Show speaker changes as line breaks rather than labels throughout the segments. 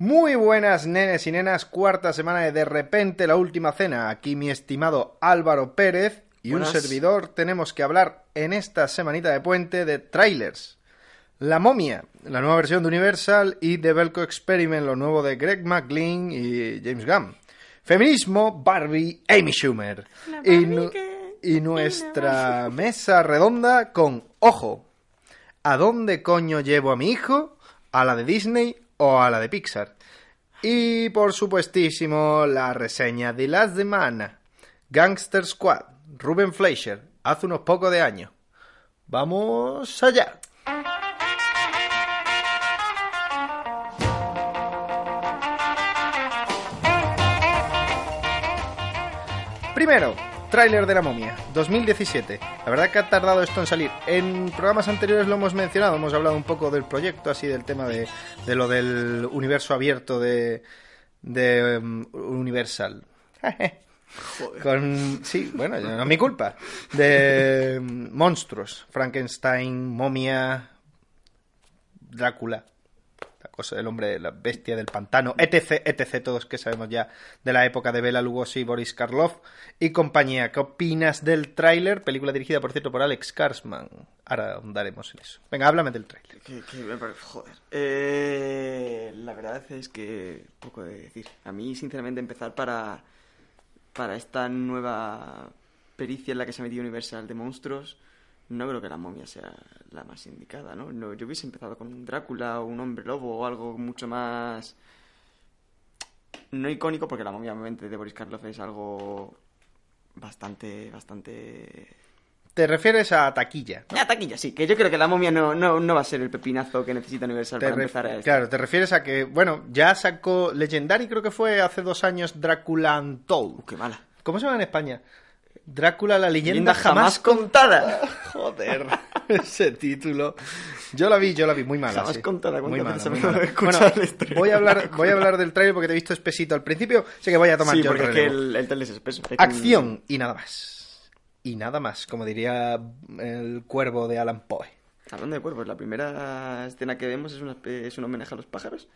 Muy buenas nenes y nenas, cuarta semana de De repente la última cena. Aquí mi estimado Álvaro Pérez y
Buenas.
un servidor tenemos que hablar en esta semanita de puente de trailers. La momia, la nueva versión de Universal y The Belko Experiment, lo nuevo de Greg McLean y James Gunn. Feminismo, Barbie, Amy Schumer. Y, nu- y nuestra mesa redonda con, ojo, ¿a dónde coño llevo a mi hijo? ¿A la de Disney o a la de Pixar? Y por supuestísimo, la reseña de la semana. Gangster Squad, Ruben Fleischer, hace unos pocos de años. Vamos allá. Primero, tráiler de la momia, 2017. La verdad que ha tardado esto en salir. En programas anteriores lo hemos mencionado, hemos hablado un poco del proyecto, así del tema de, de lo del universo abierto de, de um, Universal. Con, sí, bueno, no es mi culpa. De um, monstruos, Frankenstein, momia, Drácula, del hombre, la bestia del pantano, etc, etc, todos que sabemos ya de la época de Bela Lugosi, Boris Karloff y compañía. ¿Qué opinas del tráiler? Película dirigida, por cierto, por Alex Skarsman. Ahora ahondaremos en eso. Venga, háblame del tráiler.
Joder. Eh, la verdad es que poco de decir. A mí, sinceramente, empezar para, para esta nueva pericia en la que se ha metido Universal de monstruos, no creo que la momia sea la más indicada, ¿no? No, yo hubiese empezado con un Drácula o un hombre lobo o algo mucho más... No icónico, porque la momia, obviamente, de Boris Karloff es algo bastante, bastante
Te refieres a taquilla.
Ya, taquilla, sí, que yo creo que la momia no, no, no va a ser el pepinazo que necesita Universal
Te
para empezar a esto.
Claro, te refieres a que, bueno, ya sacó Legendary, creo que fue hace dos años, Drácula Untold.
Uh, qué mala.
¿Cómo se llama en España? Drácula, la leyenda,
Leyenda
jamás
jamás contada.
Joder, ese título. Yo la vi, yo la vi muy mala.
Jamás
sí.
contada,
muy
¿cuántas
mala, muy mala. Bueno, voy a hablar, voy a hablar del trailer porque te he visto espesito al principio, sé que voy a tomar
sí,
yo el
porque es que
relevo.
el, el es espeso. Hay que-
Acción y nada más. Y nada más, como diría el cuervo de Alan Poe.
Hablando de cuerpos, la primera escena que vemos es, una, es un homenaje a los pájaros.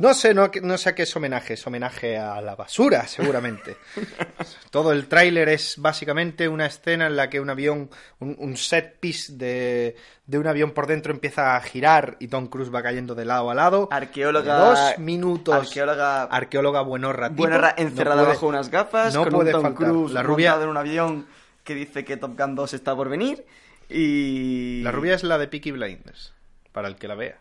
No sé, no, no sé a qué es homenaje, es homenaje a la basura, seguramente. Todo el tráiler es básicamente una escena en la que un avión, un, un set piece de, de un avión por dentro empieza a girar y Tom Cruise va cayendo de lado a lado.
Arqueóloga.
Dos minutos.
Arqueóloga.
Arqueóloga buenorra. tipo,
buena ra-
no
encerrada
puede-
bajo unas gafas.
no
con
puede
un Tom
faltar.
Cruise
La rubia-
en un avión que dice que Top Gun 2 está por venir. Y.
La rubia es la de Peaky Blinders, para el que la vea.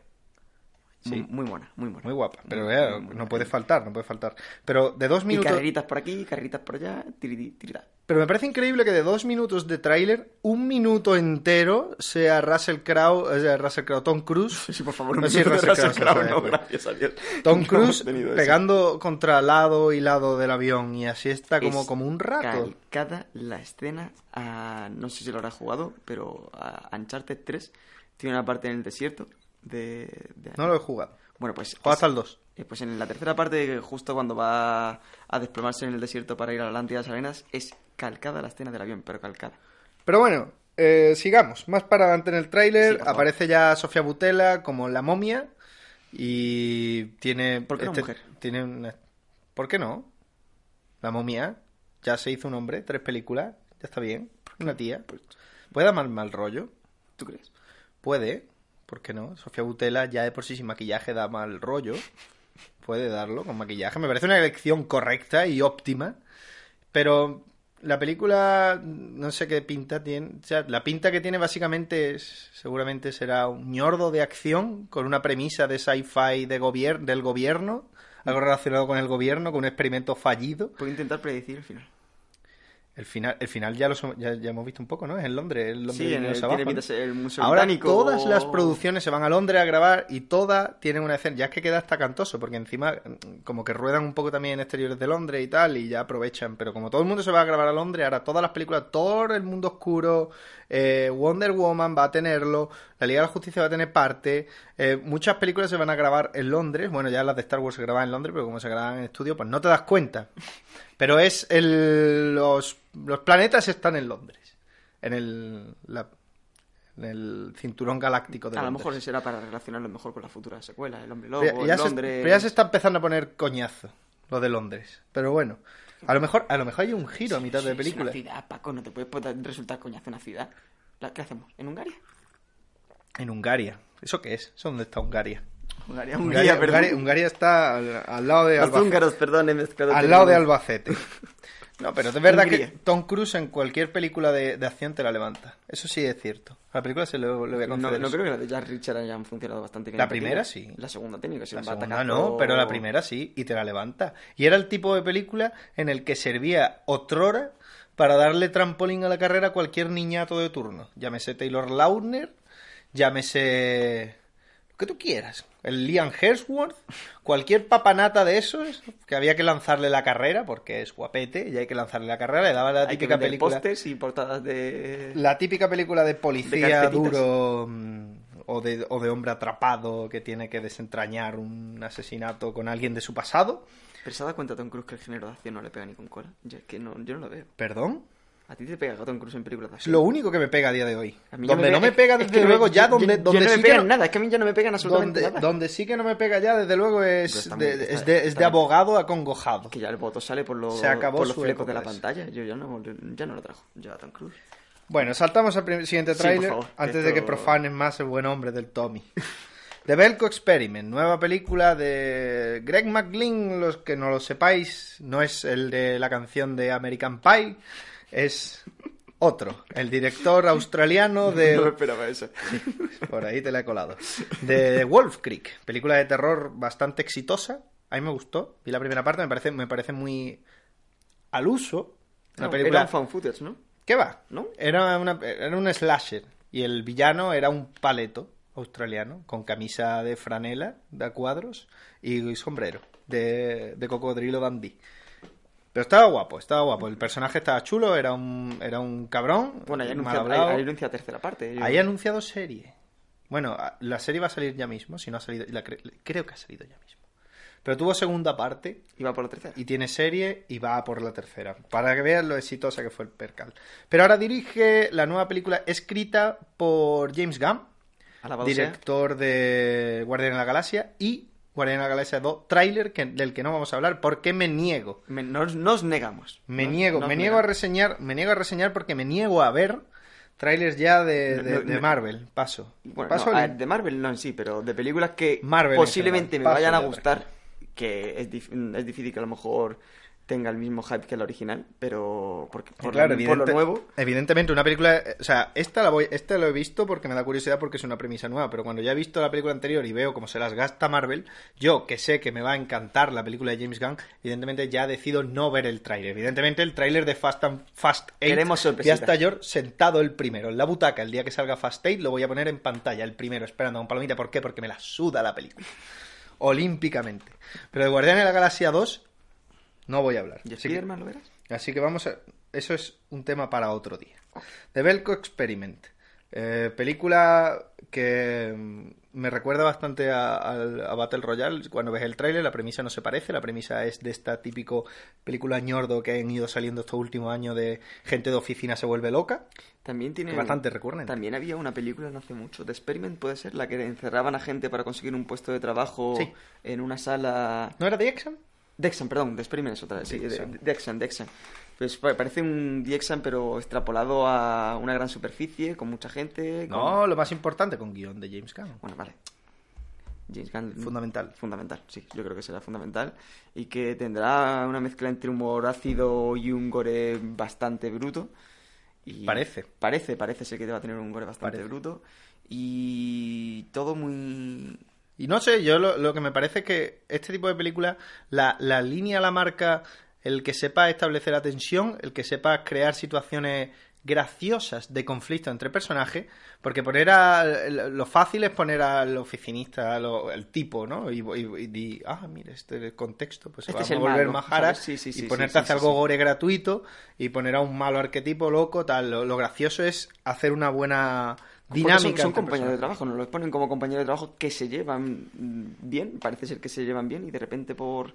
Muy,
Sí.
muy buena, muy buena.
Muy guapa, pero
Muy,
eh,
muy
no puede faltar, no puede faltar. Pero de dos
Y
minutos...
carreritas por aquí, carreritas por allá, tiridi, tirida.
Pero me parece increíble que de dos minutos de tráiler, un minuto entero sea Russell Crowe, eh, Russell Crowe, Tom Cruise.
Sí, por favor,
No,
un
sí, Russell
Russell
Crowe,
no, gracias a Dios.
Tom
No
Cruise
tenido eso.
pegando contra lado y lado del avión y así está como,
Es
como un rato.
Calcada la escena a, no sé si lo habrá jugado, pero a Uncharted 3 tiene una parte en el desierto de... de-
No lo he jugado.
Bueno, pues...
Juega
es-
hasta el 2.
eh, Pues en la tercera parte, justo cuando va a desplomarse en el desierto para ir a la Atlántida de las Arenas, es calcada la escena del avión, pero calcada.
Pero bueno, eh, sigamos. Más para adelante en el tráiler aparece ya Sofía Butela como la momia y tiene...
¿Por qué no mujer?
Tiene una- ¿Por qué no? La momia ya se hizo un hombre, tres películas, ya está bien. Una tía.
Pues,
¿Puede dar mal, mal rollo?
¿Tú crees?
Puede, ¿por qué no? Sofía Butela ya de por sí sin maquillaje da mal rollo. Puede darlo con maquillaje. Me parece una elección correcta y óptima. Pero la película, no sé qué pinta tiene. O sea, la pinta que tiene básicamente es, seguramente será un ñordo de acción con una premisa de sci-fi de gobier del gobierno. Algo relacionado con el gobierno, con un experimento fallido.
Puedo intentar predecir el final.
El final, el final ya, lo, ya, ya hemos visto un poco, ¿no? Es en Londres. El Londres
Sí, en el,
abajo,
tiene
¿no?
pinta de ser el Museo
Ahora
Británico.
todas las producciones se van a Londres a grabar y todas tienen una escena. Ya es que queda hasta cantoso, porque encima mm, como que ruedan un poco también en exteriores de Londres y tal, y ya aprovechan. Pero como todo el mundo se va a grabar a Londres, ahora todas las películas, todo el mundo oscuro, eh, Wonder Woman va a tenerlo, la Liga de la Justicia va a tener parte, eh, muchas películas se van a grabar en Londres. Bueno, ya las de Star Wars se graban en Londres, pero como se graban en estudio, pues no te das cuenta. Pero es el, los, los planetas están en Londres. En el, la, el cinturón galáctico de
A lo
Londres.
mejor ese era para relacionarlo mejor con la futura secuela, El Hombre Lobo,
Pero ya,
en
se,
Londres...
pero ya se está empezando a poner coñazo lo de Londres. Pero bueno, a lo mejor, a lo mejor hay un giro a mitad
Sí,
de
Es
película.
una ciudad, Paco, no te puedes resultar coñazo una ciudad. La- ¿Qué hacemos? ¿En Hungaria?
En Hungaria. ¿Eso qué es? ¿Eso dónde está Hungaria?
Hungaria,
Hungaria,
Hungría, perdón.
Hungaria- Hungaria está al, al lado de
Los
Albacete.
húngaros, perdón, he mezclado
Al lado de. Albacete. No, pero es verdad
Hungría.
que Tom Cruise en cualquier película de, de acción te la levanta. Eso sí es cierto. A la película se lo, le voy a
No,
conceder
no
eso.
creo que la de Jack Richard hayan funcionado bastante bien.
La primera sí.
La segunda tenía que ser
La
un
segunda
batacazo.
no, pero la primera sí, y te la levanta. Y era el tipo de película en el que servía otrora para darle trampolín a la carrera a cualquier niñato de turno. Llámese Taylor Lautner, llámese lo que tú quieras. El Liam Hemsworth, cualquier papanata de esos que había que lanzarle la carrera porque es guapete y hay que lanzarle la carrera, le daba la
Hay que
típica
vender
película
pósters y portadas de...
la típica película de policía duro mm, o de, o de hombre atrapado que tiene que desentrañar un asesinato con alguien de su pasado.
¿Pero se ha dado cuenta Tom Cruise que el género de acción no le pega ni con cola? Yo, es que no, yo no lo veo.
¿Perdón?
¿A ti te pega Tom Cruise en películas de acción?
lo único que me pega a día de hoy.
A mí ya
Donde no me pega
es
desde
que
luego ya,
yo-
donde,
yo
donde
no
sí
me
que
pegan
no-
nada, es que a mí ya no me pegan absolutamente
donde,
nada.
donde sí que no me pega ya, desde luego, es de, es de, es de- abogado que ya voto.
Que ya el voto sale por, los
Se acabó
por los flecos de la
época
pantalla. Yo ya no, ya no lo trajo. Yo a Tom Cruise.
Bueno, saltamos al siguiente
Sí,
tráiler
favor,
antes de que profanen más el buen hombre del Tommy. The Belko Experiment, nueva película de Greg McLean, los que no lo sepáis, no es el de la canción de American Pie, es otro, el director australiano de...
No esperaba eso.
Por ahí te la he colado. De Wolf Creek, película de terror bastante exitosa. A mí me gustó. Vi la primera parte, me parece, me parece muy al uso. Una
No,
película...
Era un footage, ¿no?
¿Qué va?
¿No?
Era, una- era un slasher. Y el villano era un paleto australiano con camisa de franela de cuadros y sombrero de, de cocodrilo dandy. Pero estaba guapo, estaba guapo. El personaje estaba chulo, era un, era un cabrón.
Bueno, ahí anuncia, anuncia tercera parte.
Ahí ha anunciado serie. Bueno, la serie va a salir ya mismo, si no ha salido, la cre- creo que ha salido ya mismo. Pero tuvo segunda parte
Iba por la tercera.
y tiene serie y va por la tercera, para que vean lo exitosa que fue el percal. Pero ahora dirige la nueva película escrita por James Gunn,
Alabado sea.
director de Guardián de la Galaxia y Guardián de la Galaxia 2, tráiler que- del que no vamos a hablar porque me niego.
Me- nos, nos negamos.
Me
Nos-
niego,
nos
me niego a reseñar, me niego a reseñar porque me niego a ver trailers ya de, de-
No,
de Marvel. Paso.
Bueno,
Paso
no, a de Marvel no en sí, pero de películas que
Marvel en
posiblemente
general.
me vayan a gustar, que es, dif- es difícil que a lo mejor tenga el mismo hype que la original, pero porque, por,
claro,
lo, por lo
evidente-
nuevo,
Evidentemente, una película. O sea, esta la voy, esta lo he visto porque me da curiosidad porque es una premisa nueva. Pero cuando ya he visto la película anterior y veo cómo se las gasta Marvel, yo que sé que me va a encantar la película de James Gunn, evidentemente ya decido no ver el tráiler. Evidentemente, el tráiler de Fast and Fast 8
Queremos
ya está yo sentado el primero en la butaca. El día que salga Fast 8 lo voy a poner en pantalla, el primero, esperando con palomita. ¿Por qué? Porque me la suda la película. Olímpicamente. Pero de Guardianes de la Galaxia 2 no voy a hablar.
¿y Spider-Man lo verás?
Así que vamos a... Eso es un tema para otro día. The Belko Experiment. Eh, película que mm, me recuerda bastante a, Battle Royale. Cuando ves el tráiler, la premisa no se parece. La premisa es de esta típico película ñordo que han ido saliendo estos últimos años de gente de oficina se vuelve loca.
También tiene
bastante recurrente.
También había una película no hace mucho, The Experiment puede ser, la que encerraban a gente para conseguir un puesto de trabajo
Sí.
en una sala
¿No era de Exxon?
Dexan, perdón, The Experiment es otra, sí,
Dexan.
de- Dexan, Dexan. Pues pa- parece un Dexan pero extrapolado a una gran superficie, con mucha gente. con-
No, lo más importante con guion de James Gunn.
Bueno, vale. James Gunn.
Fundamental.
Fundamental, sí, yo creo que será fundamental. Y que tendrá una mezcla entre humor ácido y un gore bastante bruto. Y
Parece.
Parece, parece ser que va a tener un gore bastante
Parece.
bruto. Y todo muy...
Y no sé, yo lo, lo que me parece es que este tipo de película, la, la línea la marca el que sepa establecer la tensión, el que sepa crear situaciones graciosas de conflicto entre personajes, porque poner a lo fácil es poner al oficinista, al el tipo, ¿no? Y, y, y di, ah, mira, este es el contexto, pues se
Este
va a volver
malo,
más jara
¿sabes? Sí, sí, sí,
y ponerte
sí,
a hacer
sí,
algo gore gratuito y poner a un malo arquetipo loco, tal. Lo, lo gracioso es hacer una buena dinámica.
son, son compañeros de trabajo, nos los ponen como compañeros de trabajo que se llevan bien, parece ser que se llevan bien y de repente por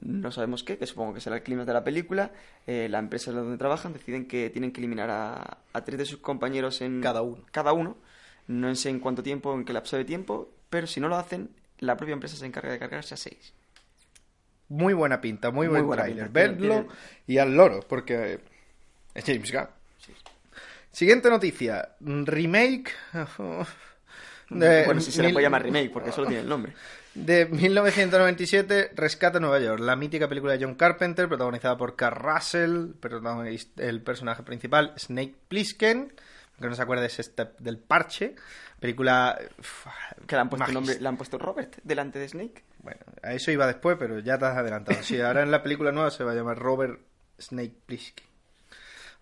no sabemos qué, que supongo que será el clima de la película, eh, la empresa donde trabajan deciden que tienen que eliminar a, a tres de sus compañeros en
Cada uno.
cada uno, no sé en cuánto tiempo, en qué lapso de tiempo, pero si no lo hacen, la propia empresa se encarga de cargarse a seis.
Muy buena pinta, muy,
Muy
buen
buena
tráiler.
pinta. Tiene-
Vedlo
tiene-
y al loro, porque es James Gunn. Siguiente noticia. Remake de,
bueno, si se le puede llamar remake, porque solo tiene el nombre.
de 1997, Rescate en Nueva York. La mítica película de John Carpenter, protagonizada por Carl Russell, el personaje principal, Snake Plissken, que no se acuerda es este del parche. Película...
Que le han puesto, nombre, le han puesto Robert delante de Snake.
Bueno, a eso iba después, pero ya te has adelantado. Sí, ahora en la película nueva se va a llamar Robert Snake Plissken.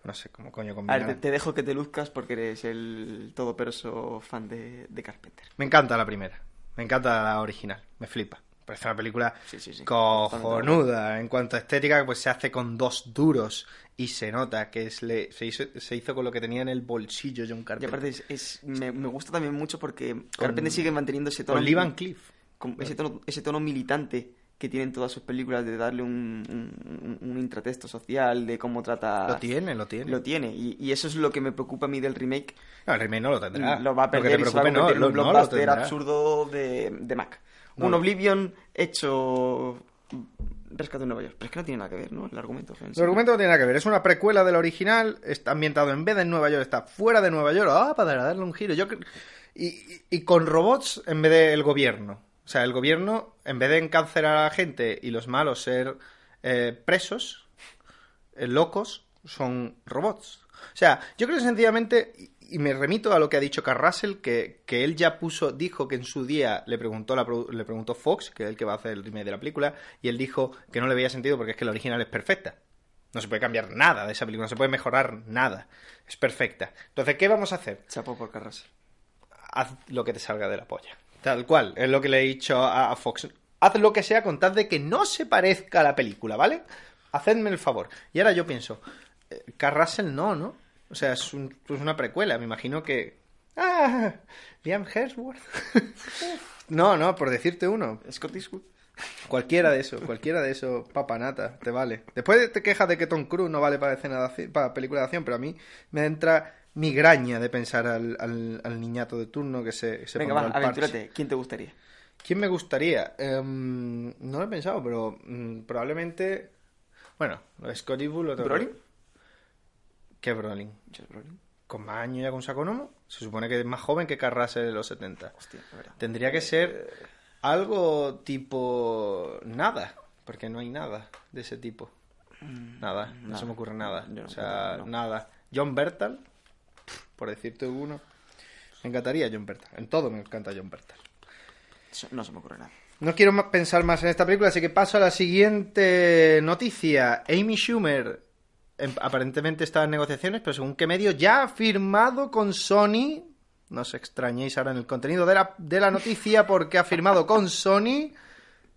No sé cómo coño
A ver,
combinar.
te, dejo que te luzcas porque eres el todoperoso fan de, de Carpenter.
Me encanta la primera. Me encanta la original. Me flipa. Parece una película
Sí, sí, sí.
cojonuda. En cuanto a estética, pues se hace con dos duros. Y se nota que es le, se, hizo, se hizo con lo que tenía en el bolsillo John
Y
Carpenter.
aparte, es, es- me, me gusta también mucho porque Carpenter sigue manteniendo ese tono.
Con Lee Van Cleef.
con ese tono, ese tono militante que tienen todas sus películas de darle un, un, un- un intratexto social, de cómo trata...
Lo tiene, lo tiene.
Lo tiene. Y, y eso es lo que me preocupa a mí del remake.
No, el remake no lo tendrá.
Lo va a
que
perder
te
y se va a
preocupe, no,
convertir en un
lo- no lo
blockbuster absurdo de, de Mac.
No.
Un Oblivion hecho... Rescate en Nueva York. Pero es que no tiene nada que ver, ¿no? El argumento. sí.
El argumento no tiene nada que ver. Es una precuela del original. Está ambientado en vez de en Nueva York, está fuera de Nueva York. Ah, para darle un giro. Yo y, y- y con robots en vez del gobierno. O sea, el gobierno, en vez de encarcelar a la gente y los malos ser eh, presos, eh, locos, son robots. O sea, yo creo que sencillamente, y- me remito a lo que ha dicho Carl Russell, que, que él ya puso, dijo que en su día le preguntó, la le preguntó Fox, que es el que va a hacer el remake de la película, y él dijo que no le veía sentido porque es que la original es perfecta. No se puede cambiar nada de esa película, no se puede mejorar nada. Es perfecta. Entonces, ¿qué vamos a hacer?
Chapo por Carras.
haz lo que te salga de la polla. Tal cual, es lo que le he dicho a, Fox. Haz lo que sea con tal de que no se parezca a la película, ¿vale? Hacedme el favor. Y ahora yo pienso, eh, Carl Russell no, ¿no? O sea, es, un- es una precuela, me imagino que... ¡Ah! Liam Hemsworth. no, no, por decirte uno.
Scott Eastwood.
Cualquiera de eso, cualquiera de eso, papanata, te vale. Después te quejas de que Tom Cruise no vale para, escena de acción- para película de acción, pero a mí me entra migraña de pensar al, al- al niñato de turno que se, se
Venga, va, aventúrate. ¿Quién te gustaría?
¿Quién me gustaría? Em, no lo he pensado, pero mm, probablemente... Bueno, lo de Scott Eastwood lo tengo...
¿Brolin?
¿Qué Brolin? ¿Con más años ya con Saconomo? Se supone que es más joven que Carl Russell de los 70.
Hostia, verdad.
Tendría que ser algo tipo nada, porque no hay nada de ese tipo. Nada, no se me ocurre nada.
Yo
o sea,
no.
nada. John Bertal, por decirte uno. Me encantaría John Bertal. En todo me encanta John Bertal.
No se me ocurre nada.
No quiero pensar más en esta película, así que paso a la siguiente noticia. Amy Schumer em, aparentemente está en negociaciones, pero según qué medio ya ha firmado con Sony. No os extrañéis ahora en el contenido de la, de la noticia porque ha firmado con Sony.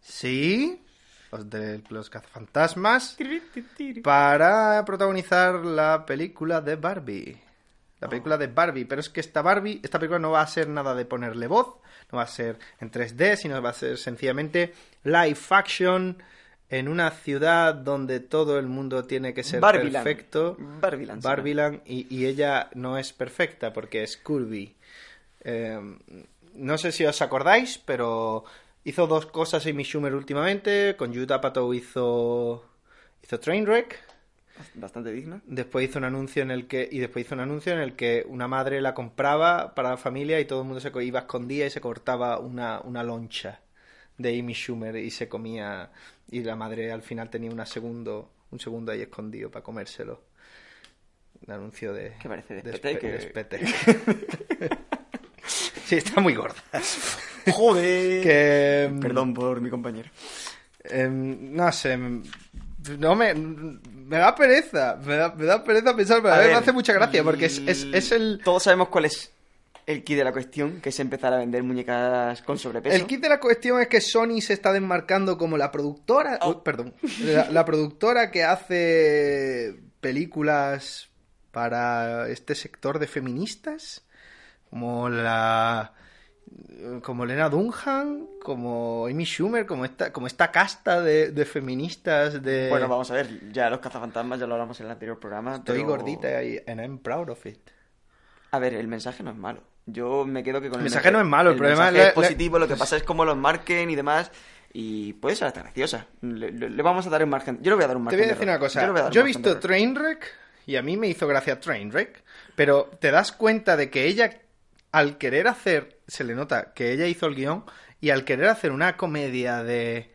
Sí. Los de los cazafantasmas. Para protagonizar la película de Barbie. La película de Barbie. Pero es que esta Barbie, esta película no va a ser nada de ponerle voz. No va a ser en 3D, sino va a ser sencillamente live action en una ciudad donde todo el mundo tiene que ser
Barbiland.
perfecto.
Barbiland.
Barbiland y, y ella no es perfecta porque es curvy. Eh, no sé si os acordáis, pero hizo dos cosas Amy Schumer últimamente. Con Judd Apatow hizo hizo Trainwreck.
Bastante digna.
Después hizo un anuncio en el que y después hizo un anuncio en el que una madre la compraba para la familia y todo el mundo se iba a escondida y se cortaba una, una loncha de Amy Schumer y se comía y la madre al final tenía una segundo un segundo ahí escondido para comérselo. Un anuncio de
¿Qué parece? De
de
Spete,
Spe-
que-
de Spete. sí, está muy gorda.
¡Joder!
Que
Perdón por mi compañero.
Em, no sé, em, no me, me da pereza, me da, me da pereza pensar, pero a,
A
ver, me hace mucha gracia porque es, es, es el,
Todos sabemos cuál es el key de la cuestión, que es empezar a vender muñecas con sobrepeso.
el kit de la cuestión es que Sony se está desmarcando como la productora,
Oh.
uy, perdón, la, la productora que hace películas para este sector de feministas, como la como Lena Dunham, como Amy Schumer, como esta, como esta casta de, de feministas de...
Bueno, vamos a ver, ya los cazafantasmas ya lo hablamos en el anterior programa.
Estoy
pero-
gordita y and I'm proud of it.
A ver, el mensaje no es malo. Yo me quedo que con
El
el,
mensaje no es malo, el problema
mensaje
es
es
la- la-
positivo, lo que pasa es cómo los marquen y demás. Y puede ser hasta graciosa. Le, le- le vamos a dar un margen. Yo le voy a dar un
Te
margen.
voy a
de
decir una cosa.
dar
Yo he visto. Trainwreck y a mí me hizo gracia Trainwreck, pero te das cuenta de que ella, al querer hacer, se le nota que ella hizo el guion y al querer hacer una comedia de...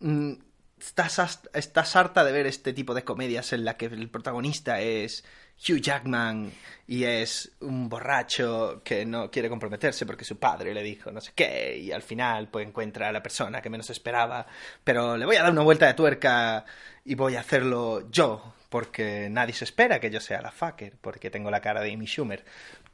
mm, Estás, estás harta de ver este tipo de comedias en la que el protagonista es Hugh Jackman y es un borracho que no quiere comprometerse porque su padre le dijo no sé qué y al final pues encuentra a la persona que menos esperaba pero le voy a dar una vuelta de tuerca y voy a hacerlo yo porque nadie se espera que yo sea la fucker porque tengo la cara de Amy Schumer.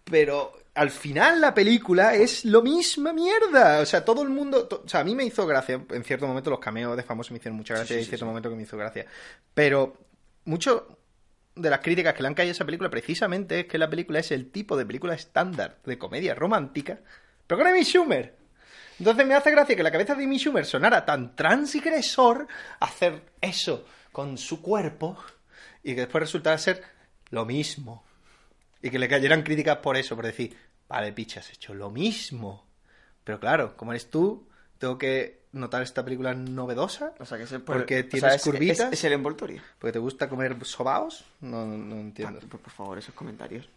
Pero al final la película es lo misma mierda. O sea, todo el mundo. to- o sea, a mí me hizo gracia. En cierto momento los cameos de famosos me hicieron mucha gracia
Sí,
y en cierto
sí.
momento que me hizo gracia. Pero mucho de las críticas que le han caído a esa película precisamente es que la película es el tipo de película estándar de comedia romántica, pero con Amy Schumer. Entonces me hace gracia que la cabeza de Amy Schumer sonara tan transgresor hacer eso con su cuerpo y que después resultara ser lo mismo. Y que le cayeran críticas por eso, por decir, vale, picha, has hecho lo mismo. Pero claro, como eres tú, tengo que notar esta película novedosa.
O sea, que ese-
porque
o sea,
tienes
es-
curvitas.
Es, es el envoltorio.
Porque te gusta comer sobaos. No, no entiendo.
Ah, por, por favor, esos comentarios.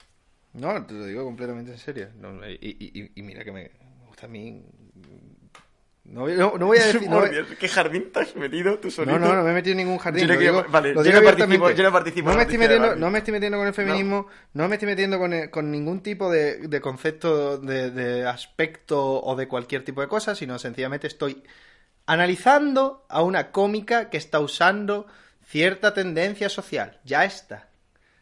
No, te lo digo completamente en serio. No, y, y- mira que me gusta a mí. No, voy- no- no voy a decir. No,
¿Qué jardín te has metido tú solito?
no, no, no me he metido en ningún jardín.
Yo vale, yo no participo- yo no participo
No me estoy metiendo, no me estoy metiendo con el feminismo, no, me estoy metiendo con, el- con ningún tipo de, de concepto de, de aspecto o de cualquier tipo de cosa, sino sencillamente estoy analizando a una cómica que está usando cierta tendencia social. Ya está.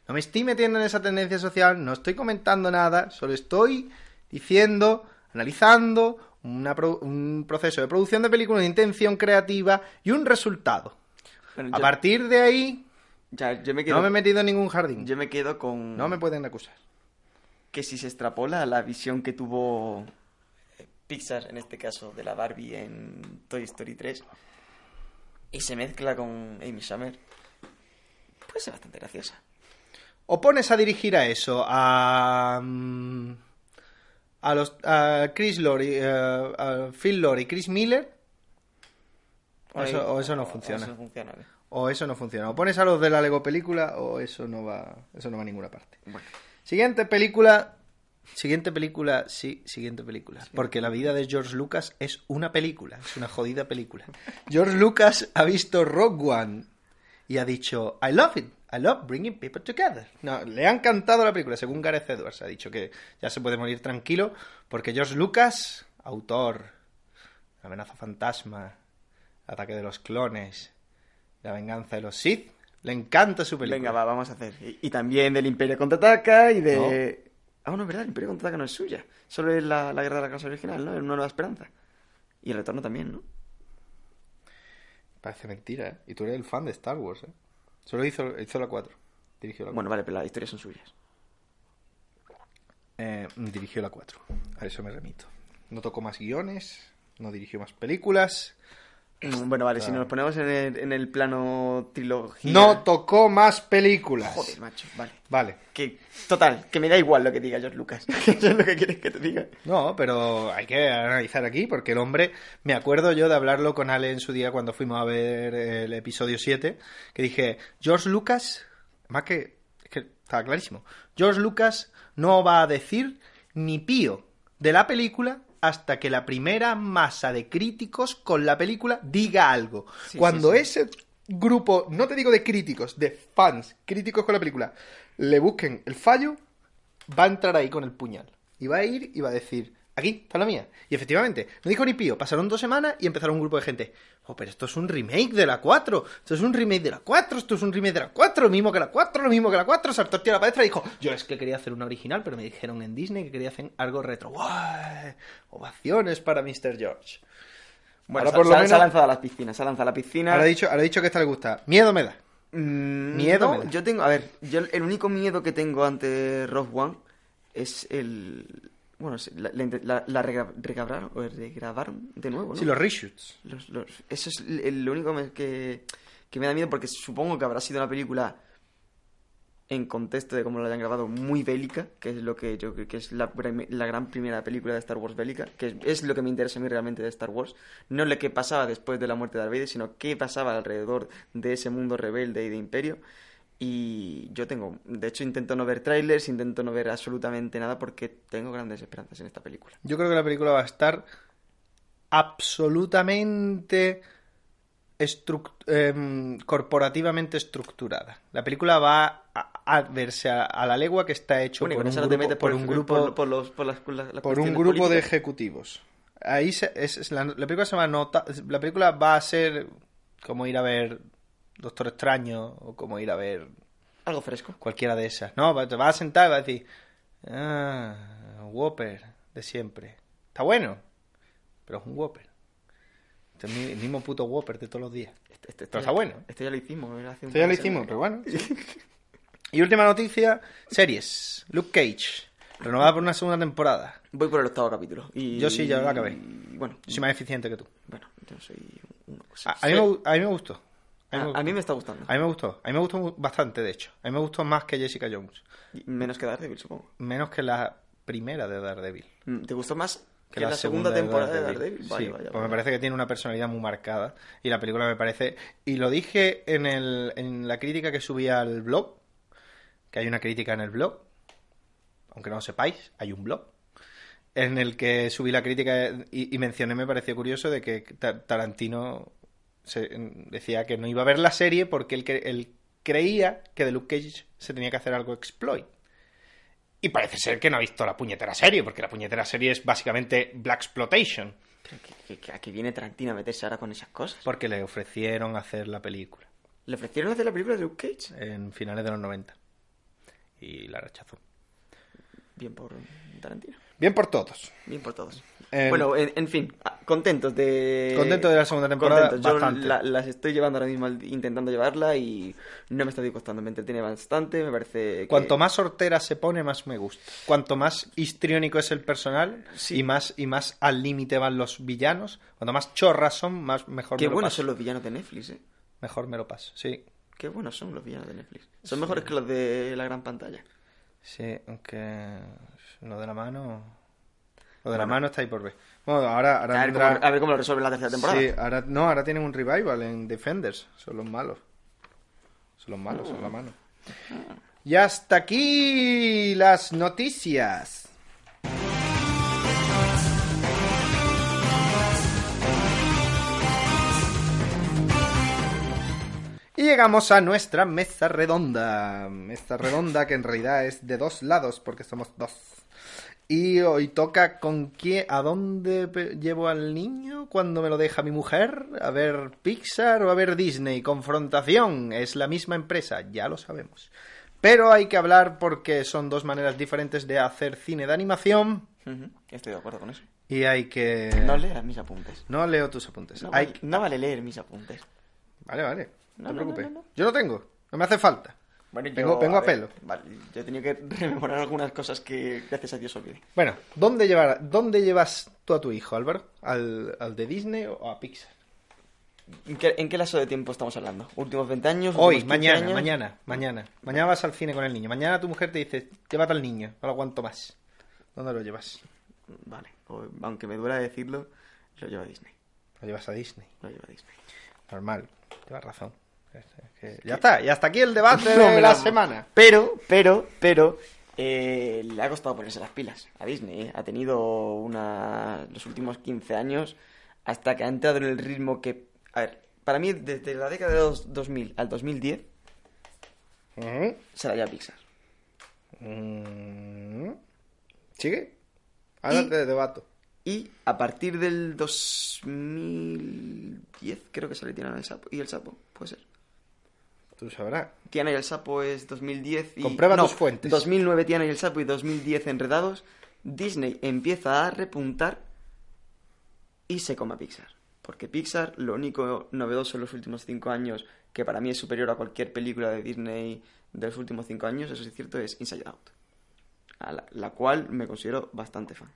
No me estoy metiendo en esa tendencia social, no estoy comentando nada, solo estoy diciendo, analizando una pro- un proceso de producción de películas, de intención creativa y un resultado.
Bueno,
A
yo-
partir de ahí,
ya, yo me quedo,
no me he metido en ningún jardín.
yo me quedo con
No me pueden acusar.
que si se extrapola la visión que tuvo eh, Pixar, en este caso, de la Barbie en Toy Story 3, y se mezcla con Amy Schumer, puede ser bastante graciosa.
O pones a dirigir a eso, a. a los. a Chris Lord, y, eh, a Phil Lord y Chris Miller, O eso- o eso no funciona.
Eso no funciona. ¿eh?
o eso no funciona. O pones a los de la Lego película, o eso no va. Eso no va a ninguna parte.
Bueno,
Siguiente película. Siguiente película, sí, siguiente película. Porque la vida de George Lucas es una película, es una jodida película. George Lucas ha visto Rogue One y ha dicho, I love it, I love bringing people together. No, le ha encantado la película, según Gareth Edwards. Ha dicho que ya se puede morir tranquilo porque George Lucas, autor, amenaza fantasma, Ataque de los clones, La venganza de los Sith, le encanta su película.
venga, va, vamos a hacer. Y, y también del Imperio Contraataca y de... Ah, no, es verdad, el Imperio Contraataca no es suya. Solo es la, la Guerra de la Casa Original, ¿no? Es una nueva esperanza. Y el retorno también, ¿no?
Parece mentira, ¿eh? Y tú eres el fan de Star Wars, ¿eh? Solo hizo, hizo la 4. Dirigió la 4.
Bueno, vale, pero las historias son suyas.
Eh, dirigió la 4. A eso me remito. No tocó más guiones, no dirigió más películas.
Bueno, vale, si nos ponemos en el, en el plano trilogía...
No tocó más películas.
Joder, macho, vale.
Vale.
Que, total, que me da igual lo que diga George Lucas. Eso es lo que quieres que te diga.
No, pero hay que analizar aquí porque el hombre, me acuerdo yo de hablarlo con Ale en su día cuando fuimos a ver el episodio 7, que dije, George Lucas, más que, es que estaba clarísimo, George Lucas no va a decir ni pío de la película hasta que la primera masa de críticos con la película diga algo.
Sí,
Cuando
sí, sí.
ese grupo, no te digo de críticos, de fans, críticos con la película, le busquen el fallo, va a entrar ahí con el puñal. Y va a ir y va a decir, aquí está la mía. Y efectivamente, no dijo ni pío. Pasaron dos semanas y empezaron un grupo de gente. Oh, pero esto es un remake de la 4. Esto es un remake de la 4. Esto es un remake de la 4. Lo mismo que la 4, lo mismo que la 4. Saltó tío a la palestra y dijo, yo es que quería hacer una original, pero me dijeron en Disney que quería hacer algo retro. ¡Guay! Ovaciones para Mr. George.
Bueno,
Ahora,
se,
por lo menos-
se ha lanzado a las piscinas, se ha lanzado a la piscina.
Ahora ha dicho, ahora ha dicho que esta le gusta. Miedo me da.
Mm,
Miedo
no,
me da.
yo tengo, a ver, yo el único miedo que tengo ante Rogue One es el Bueno, sí, la, la la- la regra- regrabaron, o regrabaron de nuevo, ¿no?
Sí, los reshoots.
Los- los- eso es lo único que, que me da miedo porque supongo que habrá sido una película en contexto de cómo lo hayan grabado muy bélica, que es lo que yo creo que es la, la gran primera película de Star Wars bélica, que es, es lo que me interesa a mí realmente de Star Wars, no lo que pasaba después de la muerte de Darth Vader, sino qué pasaba alrededor de ese mundo rebelde y de imperio. Y yo tengo, de hecho intento no ver trailers, intento no ver absolutamente nada porque tengo grandes esperanzas en esta película.
Yo creo que la película va a estar absolutamente estruc- em, corporativamente estructurada. La película va a, a verse a, a la legua que está hecho
Bueno,
por, un grupo, por
por,
un grupo
por, los, por las, las-
por un grupo de ejecutivos. Ahí se- es, es la, la película se llama Nota, la película va a ser como ir a ver Doctor Extraño o como ir a ver
Algo fresco.
cualquiera de esas. No, te vas a sentar y vas a decir, ah, Whopper de siempre. Está bueno, pero es un Whopper. Este es el mismo puto Whopper de todos los días.
Este, este-
Pero está bueno.
Esto ya lo hicimos. era hace un
Esto ya lo hicimos, pero bueno. Y última noticia, series. Luke Cage, renovada por una segunda temporada.
Voy por el octavo capítulo. Y,
Yo sí, ya lo acabé.
y bueno,
Soy más eficiente que tú.
bueno, yo soy... un-
A, a mí, me, gu- a mí me gustó. A mí me
A- mí me está gustando.
A mí me gustó. A mí me gustó bastante, de hecho. A mí me gustó más que Jessica Jones.
Menos que Daredevil, supongo.
Menos que la primera de Daredevil.
Mm, ¿Te gustó más que, la, segunda, temporada de Daredevil?
Sí,
Vaya, vaya,
pues me parece que tiene una personalidad muy marcada y la película me parece... Y lo dije en, el, en la crítica que subí al blog, que hay una crítica en el blog, aunque no lo sepáis, hay un blog, en el que subí la crítica y, y mencioné, me pareció curioso, de que Ta- Tarantino se- decía que no iba a ver la serie porque él, cre- él creía que de Luke Cage se tenía que hacer algo exploit. Y parece ser que no ha visto la puñetera serie, porque la puñetera serie es básicamente Black Exploitation.
Pero que, que- que- ¿A qué viene Tarantino a meterse ahora con esas cosas?
Porque le ofrecieron hacer la película
¿Le ofrecieron hacer la película de Luke Cage?
en finales de los 90. Y la rechazó.
Bien por Tarantino.
Bien por todos.
Bien por todos. Bueno, en, en fin, contentos de...
Contento de la segunda temporada,
Contentos. Yo la- las estoy llevando ahora mismo, intentando llevarla y no me está disgustando. Me entretiene bastante, me parece que...
Cuanto más hortera se pone, más me gusta. Cuanto más histriónico es el personal
Sí.
y más y más al límite van los villanos, cuanto más chorras son, más mejor
Qué
me lo
buenos son los villanos de Netflix, eh.
Mejor me lo paso, sí.
Qué buenos son los villanos de Netflix. Son mejores que los de la gran pantalla.
Sí, aunque lo de la mano... Lo de la mano está ahí por ver. Bueno, ahora, ahora
A ver,
vendrá-
cómo, a ver cómo lo resuelven la tercera temporada.
Sí, ahora, no, ahora tienen un revival en Defenders. Son los malos. Son los malos, son la mano. Y hasta aquí las noticias. Y llegamos a nuestra mesa redonda. Mesa redonda que en realidad es de dos lados porque somos dos. Y hoy toca con quién, a dónde llevo al niño cuando me lo deja mi mujer, a ver Pixar o a ver Disney. Confrontación, es la misma empresa, ya lo sabemos. Pero hay que hablar porque son dos maneras diferentes de hacer cine de animación
Estoy de acuerdo con eso.
y hay que...
No leas mis apuntes.
No leo tus apuntes.
No,
Hay
no vale leer mis apuntes.
Vale, vale.
No,
No, te preocupes.
no, no, no.
Yo lo tengo. No me hace falta.
Bueno,
Vengo- vengo a
ver,
pelo.
Vale, yo he tenido que rememorar algunas cosas que gracias a Dios olvidé.
Bueno, ¿dónde, llevar, ¿dónde llevas tú a tu hijo, Álvaro? ¿Al, al de Disney o a Pixar?
¿En qué, en qué lazo de tiempo estamos hablando? ¿Últimos 20 años?
Hoy,
últimos 15
mañana,
años?
mañana, mañana. Mañana vas al cine con el niño. Mañana tu mujer te dice, llévate al niño, no lo aguanto más. ¿Dónde lo llevas?
Vale, o- aunque me duela decirlo, lo lleva a Disney.
Lo llevas a Disney.
Lo lleva a Disney.
Normal, llevas razón. Ya está, y hasta aquí el debate
No
de la
la-
semana.
Pero, pero, pero, eh, le ha costado ponerse las pilas a Disney. ¿eh? Ha tenido una, los últimos 15 años hasta que ha entrado en el ritmo que... A ver, para mí desde la década de los 2000 al 2010
Ujú.
será ya Pixar.
Mm. ¿Sigue? Ahora te debato.
Y a partir del 2010 creo que sale Tiana y el Sapo. Y el Sapo, puede ser.
Tú sabrás.
Tiana y el Sapo es 2010 y...
Comprueba
no,
tus fuentes.
2009 Tiana y el Sapo y 2010 Enredados. Disney empieza a repuntar y se come a Pixar. Porque Pixar, lo único novedoso en los últimos cinco años, que para mí es superior a cualquier película de Disney de los últimos cinco años, eso es cierto, es Inside Out. a la, la cual me considero bastante fan.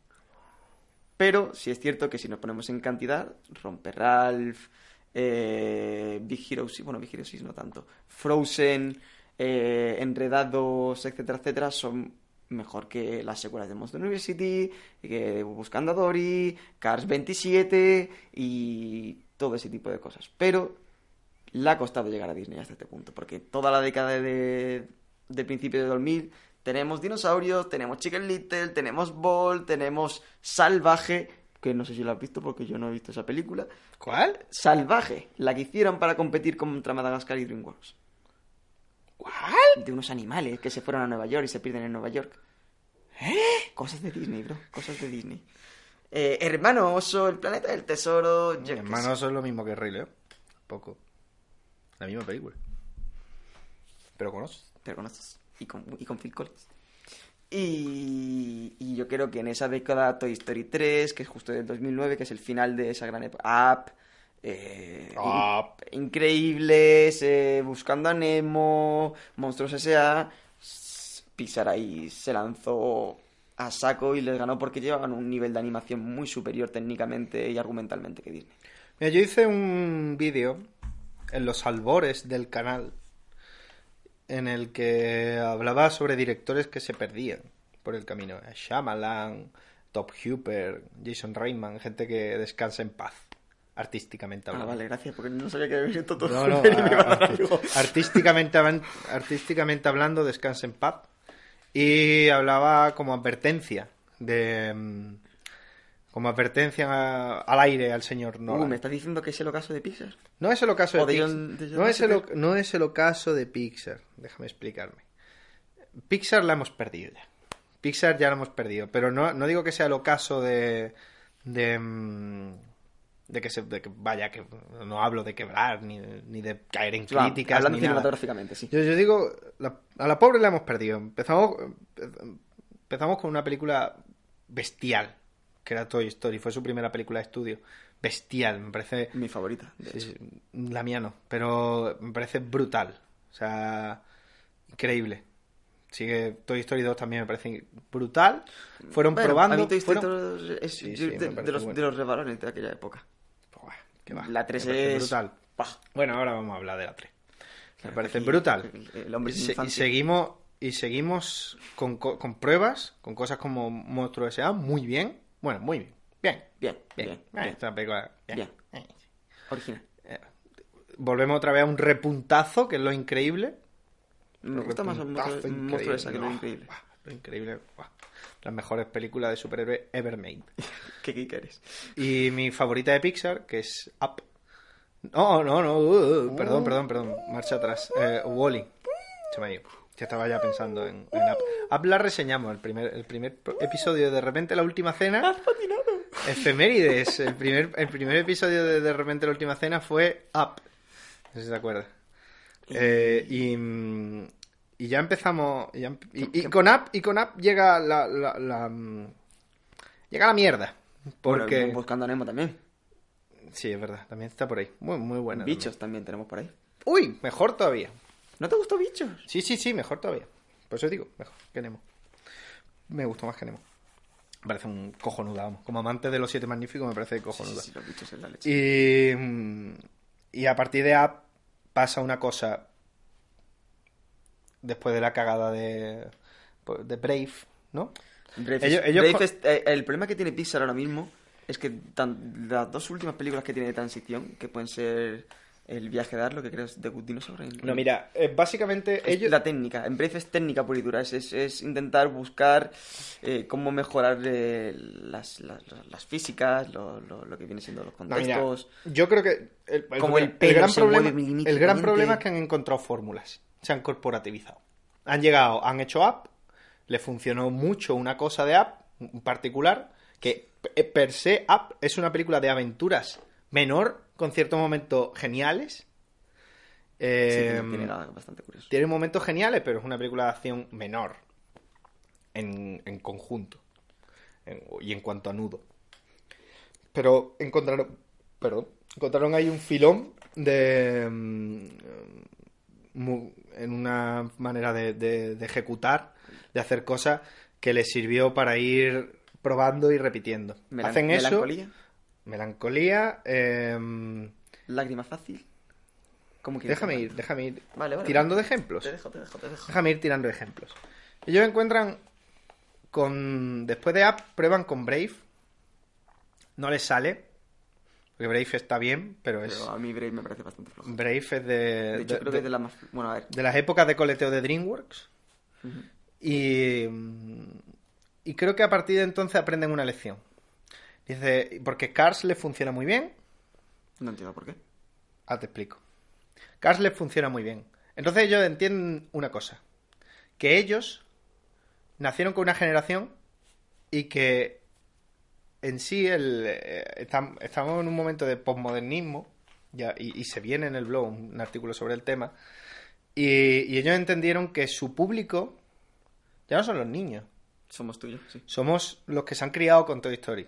Pero sí es cierto que si nos ponemos en cantidad, Romper Ralph, eh, Big Hero 6, bueno, Big Hero 6 no tanto, Frozen, eh, Enredados, etcétera, etcétera, son mejor que las secuelas de Monster University, que Buscando a Dory, Cars 27 y todo ese tipo de cosas. Pero le ha costado llegar a Disney hasta este punto, porque toda la década de, del principio de 2000 tenemos dinosaurios, tenemos Chicken Little, tenemos Ball, tenemos Salvaje, que no sé si lo has visto porque yo no he visto esa película.
¿Cuál?
Salvaje, la que hicieron para competir contra Madagascar y DreamWorks.
¿Cuál?
De unos animales que se fueron a Nueva York y se pierden en Nueva York.
¿Eh?
Cosas de Disney, bro. Cosas de Disney. Eh, hermano Oso, el planeta del tesoro. yo
Hermano,
sé.
eso es lo mismo que Rey León. Poco. La misma película. Pero conoces.
Pero conoces. Y con, y con Phil Collins. Y, y yo creo que en esa década Toy Story 3, que es justo del 2009, que es el final de esa gran época. Up. eh,
Up.
in- increíbles. eh, Buscando a Nemo. Monstruos S.A. Pixar ahí se lanzó a saco y les ganó porque llevaban un nivel de animación muy superior técnicamente y argumentalmente que Disney.
Mira, yo hice un vídeo en los albores del canal en el que hablaba sobre directores que se perdían por el camino. Shyamalan, Top Hooper, Jason Reitman, gente que descansa en paz, artísticamente
Ah,
hablando.
vale, gracias, porque no sabía que había visto todo
No, no,
a algo.
artísticamente, artísticamente hablando, descansa en paz. Y hablaba como advertencia de... Como advertencia a- al aire al señor
Uh,
Nolan.
¿me estás diciendo que es el ocaso de Pixar?
No es el ocaso de, Pixar.
John- de John
no, es el, no es el ocaso de Pixar. Déjame explicarme. Pixar la hemos perdido ya. Pixar ya la hemos perdido. Pero no, no digo que sea el ocaso de. de. mm, de que se. de que vaya, que no hablo de quebrar, ni, ni de caer en críticas.
hablando
ni nada.
cinematográficamente, sí.
Yo, yo digo, la- a la pobre la hemos perdido. Empezamos, empezamos con una película bestial, que era Toy Story. Fue su primera película de estudio. Bestial, me parece.
Mi favorita. de
Sí, la mía no, pero me parece brutal. O sea, increíble. Sigue Toy Story 2 también me parece brutal. Fueron
Bueno,
probando.
A mí Toy Story
fueron-
2 es
Sí, sí,
de, los,
bueno.
de los rebalones de aquella época.
Buah, qué va,
La 3
me parece
es...
brutal. Bueno, ahora vamos a hablar de la 3. Me parece brutal.
el- hombre
se- y seguimos y seguimos con, co- con pruebas, con cosas como Monstruo S.A. muy bien. Bueno, muy bien. Bien.
Bien,
Bien.
bien,
Eh,
bien.
esta película, bien.
Bien.
Eh.
Original.
Volvemos otra vez a un repuntazo, que es lo increíble.
Me gusta más el monstruo, esa que lo increíble.
Buah, Lo increíble. buah. Las mejores películas de superhéroe ever made.
¿Qué geek eres?
Y mi favorita de Pixar, que es Up. No, no, no. uh, uh, perdón, perdón, perdón. Marcha atrás. Eh, Wally. Se me ha ido. Ya estaba ya pensando en, en Up. Up la reseñamos, el primer, el primer episodio de De repente la última cena. Efemérides. El primer, el primer episodio de De repente la última cena fue Up. No sé si te acuerdas. Eh, y, mm, y ya empezamos. y, ya y- y con Up, y con Up llega la, la- la, mm, llega la mierda. Porque.
Bueno, buscando a Nemo también.
Sí, es verdad, también está por ahí. Muy, muy buena.
Bichos también tenemos por ahí.
Uy, mejor todavía.
¿No te gustó Bichos?
Sí, sí, sí, mejor todavía. Por eso digo, mejor que Nemo. Me gustó más que Nemo. Me parece un cojonuda, vamos. Como amante de los siete magníficos me parece cojonuda.
sí, sí, los bichos en la leche.
Y, mm, y a partir de App pasa una cosa. Después de la cagada de, pues, de Brave, ¿no?
Brave,
Ellos-
es-
ellos
Brave
con-
es- eh, el problema que tiene Pixar ahora mismo es que tan- las dos últimas películas que tiene de transición, que pueden ser El viaje de Arlo, que creo es The Good Dinosaur. en-
No, mira, eh, básicamente
Es
ellos.
la técnica. En Brave es técnica pura y dura. Es, es- es intentar buscar eh, cómo mejorar eh, las, las, las físicas, lo, lo, lo que viene siendo los
No, mira,
contextos.
yo creo que el, el-
Como el
el gran problema, el gran problema es que han encontrado fórmulas, se han corporativizado. Han llegado, han hecho app, le funcionó mucho una cosa de app en particular, que per se app es una película de aventuras menor, con ciertos momentos geniales.
Sí,
Eh,
tiene, tiene nada bastante curioso.
tiene momentos geniales, pero es una película de acción menor en, en conjunto en- y en cuanto a nudo. Pero encontraron, perdón, encontraron ahí un filón de mu- en una manera de, de- de ejecutar, de hacer cosas que les sirvió para ir probando y repitiendo.
Melan-
Hacen eso.
melancolía,
Melancolía. em,
lágrima fácil. ¿Cómo quieres
déjame ir, déjame ir
Vale, vale,
tirando
vale.
de ejemplos.
Te dejo, te dejo, te dejo.
Déjame ir tirando ejemplos. Ellos encuentran con. Después de App, prueban con Brave. No les sale. Porque Brave está bien, pero es.
Pero a mí Brave me parece bastante flojo.
Brave es de.
De hecho,
de-
creo que es de la más... Bueno, a ver.
de las épocas de coleteo de DreamWorks. Y, y creo que a partir de entonces aprenden una lección. Dice, porque Cars les funciona muy bien.
No entiendo por qué.
Ah, te explico. Cars les funciona muy bien. Entonces ellos entienden una cosa. Que ellos nacieron con una generación y que en sí el, eh, estam- estamos en un momento de posmodernismo ya, y, y se viene en el blog un, un artículo sobre el tema y, y ellos entendieron que su público ya no son los niños,
Somos tuyos, sí.
somos los que se han criado con Toy Story.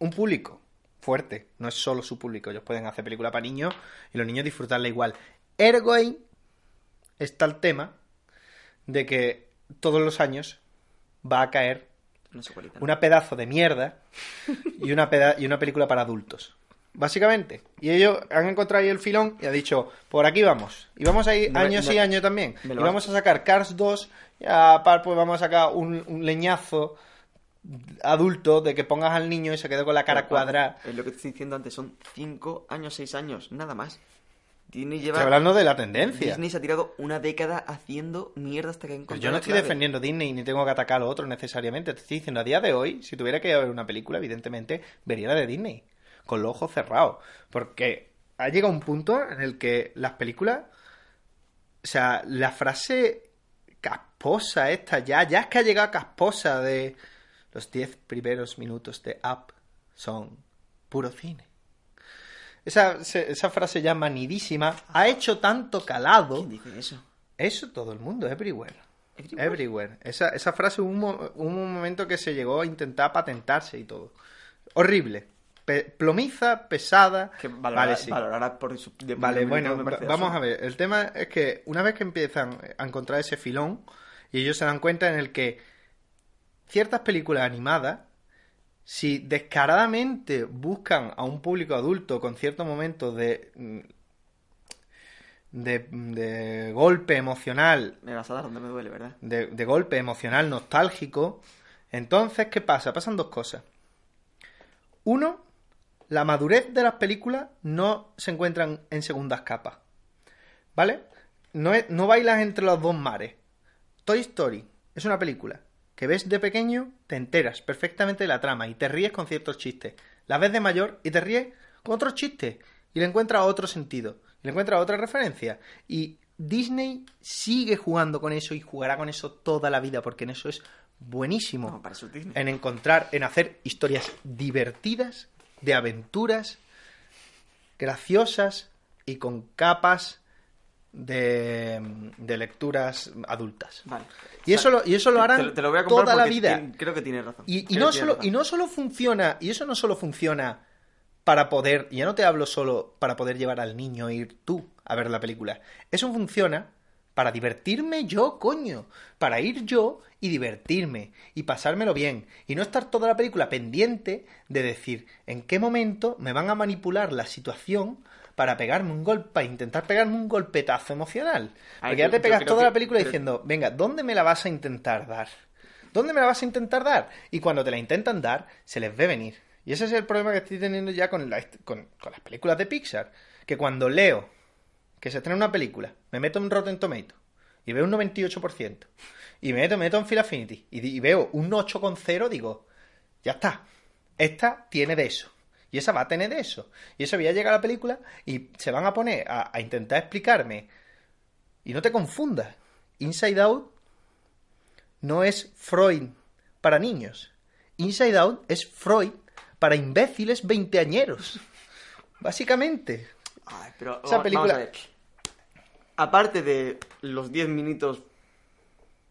Un público fuerte, no es solo su público. Ellos pueden hacer película para niños y los niños disfrutarla igual. Ergo ahí está el tema de que todos los años va a caer
No sé
una pedazo de mierda y una, peda- y una película para adultos. Básicamente. Y ellos han encontrado ahí el filón y ha dicho, por aquí vamos. Y vamos a ir
No
años y años también. Y vamos a sacar Cars 2 y a par pues vamos a sacar un, un leñazo adulto de que pongas al niño y se quede con la cara
Pero,
cuadrada.
Es lo que te estoy diciendo antes, son 5 años, 6 años, nada más. Disney
Estoy
lleva...
hablando de la tendencia.
Disney se ha tirado una década haciendo mierda hasta que
Pero
encontrado
yo no estoy
clave.
defendiendo Disney ni tengo que atacar a lo otro necesariamente. Te estoy diciendo, a día de hoy, si tuviera que ver una película, evidentemente vería la de Disney. Con los ojos cerrados. Porque ha llegado un punto en el que las películas. O sea, la frase casposa esta ya, ya es que ha llegado casposa de los 10 primeros minutos de Up son puro cine. Esa, esa frase ya manidísima ha hecho tanto calado.
¿Quién dice eso?
Eso todo el mundo, everywhere.
Everywhere.
Everywhere. Esa, esa frase hubo un, mo- un momento que se llegó a intentar patentarse y todo. Horrible. Pe- plomiza, pesada.
Que valora,
vale, sí.
por su...
Vale, bueno, vamos a ver. El tema es que una vez que empiezan a encontrar ese filón y ellos se dan cuenta en el que ciertas películas animadas, si descaradamente buscan a un público adulto con ciertos momentos de, mm, de, de golpe emocional
Me vas a dar donde me duele, ¿verdad?
de, de golpe emocional nostálgico, entonces, ¿qué pasa? Pasan dos cosas. Uno, la madurez de las películas no se encuentran en segundas capas. ¿Vale? No, es- no bailas entre los dos mares. Toy Story es una película que ves de pequeño, te enteras perfectamente de la trama y te ríes con ciertos chistes. La ves de mayor y te ríes con otros chistes y le encuentras otro sentido, y le encuentras otra referencia. Y Disney sigue jugando con eso y jugará con eso toda la vida porque en eso es buenísimo
No, para es Disney.
en encontrar, en hacer historias divertidas, de aventuras, graciosas y con capas de, de lecturas adultas.
Vale.
Y eso lo, y eso lo harán
te, te lo voy a
toda la vida.
creo que tienes razón.
Y, no solo,
razón.
y no solo funciona, y eso no solo funciona para poder, ya no te hablo solo para poder llevar al niño a ir tú a ver la película. Eso funciona para divertirme yo, coño. Para ir yo y divertirme y pasármelo bien. Y no estar toda la película pendiente de decir en qué momento me van a manipular la situación para pegarme un golpe, para intentar pegarme un golpetazo emocional. Porque ya te pegas toda
que-
la película diciendo, venga, ¿dónde me la vas a intentar dar? ¿Dónde me la vas a intentar dar? Y cuando te la intentan dar, se les ve venir. Y ese es el problema que estoy teniendo ya con, la- con, con las películas de Pixar. Que cuando leo que se estrena una película, me meto en Rotten Tomato y veo un 98%, y me meto, me meto en Phil Affinity y, y veo un 8,0, digo, ya está. Esta tiene de eso. Y esa va a tener de eso. Y eso voy a llegar a la película y se van a poner a, a intentar explicarme. Y no te confundas. Inside Out no es Freud para niños. Inside Out es Freud para imbéciles veinteañeros. Básicamente.
Ay, pero
Esa
va-
película-
vamos a ver. Aparte de los 10 minutos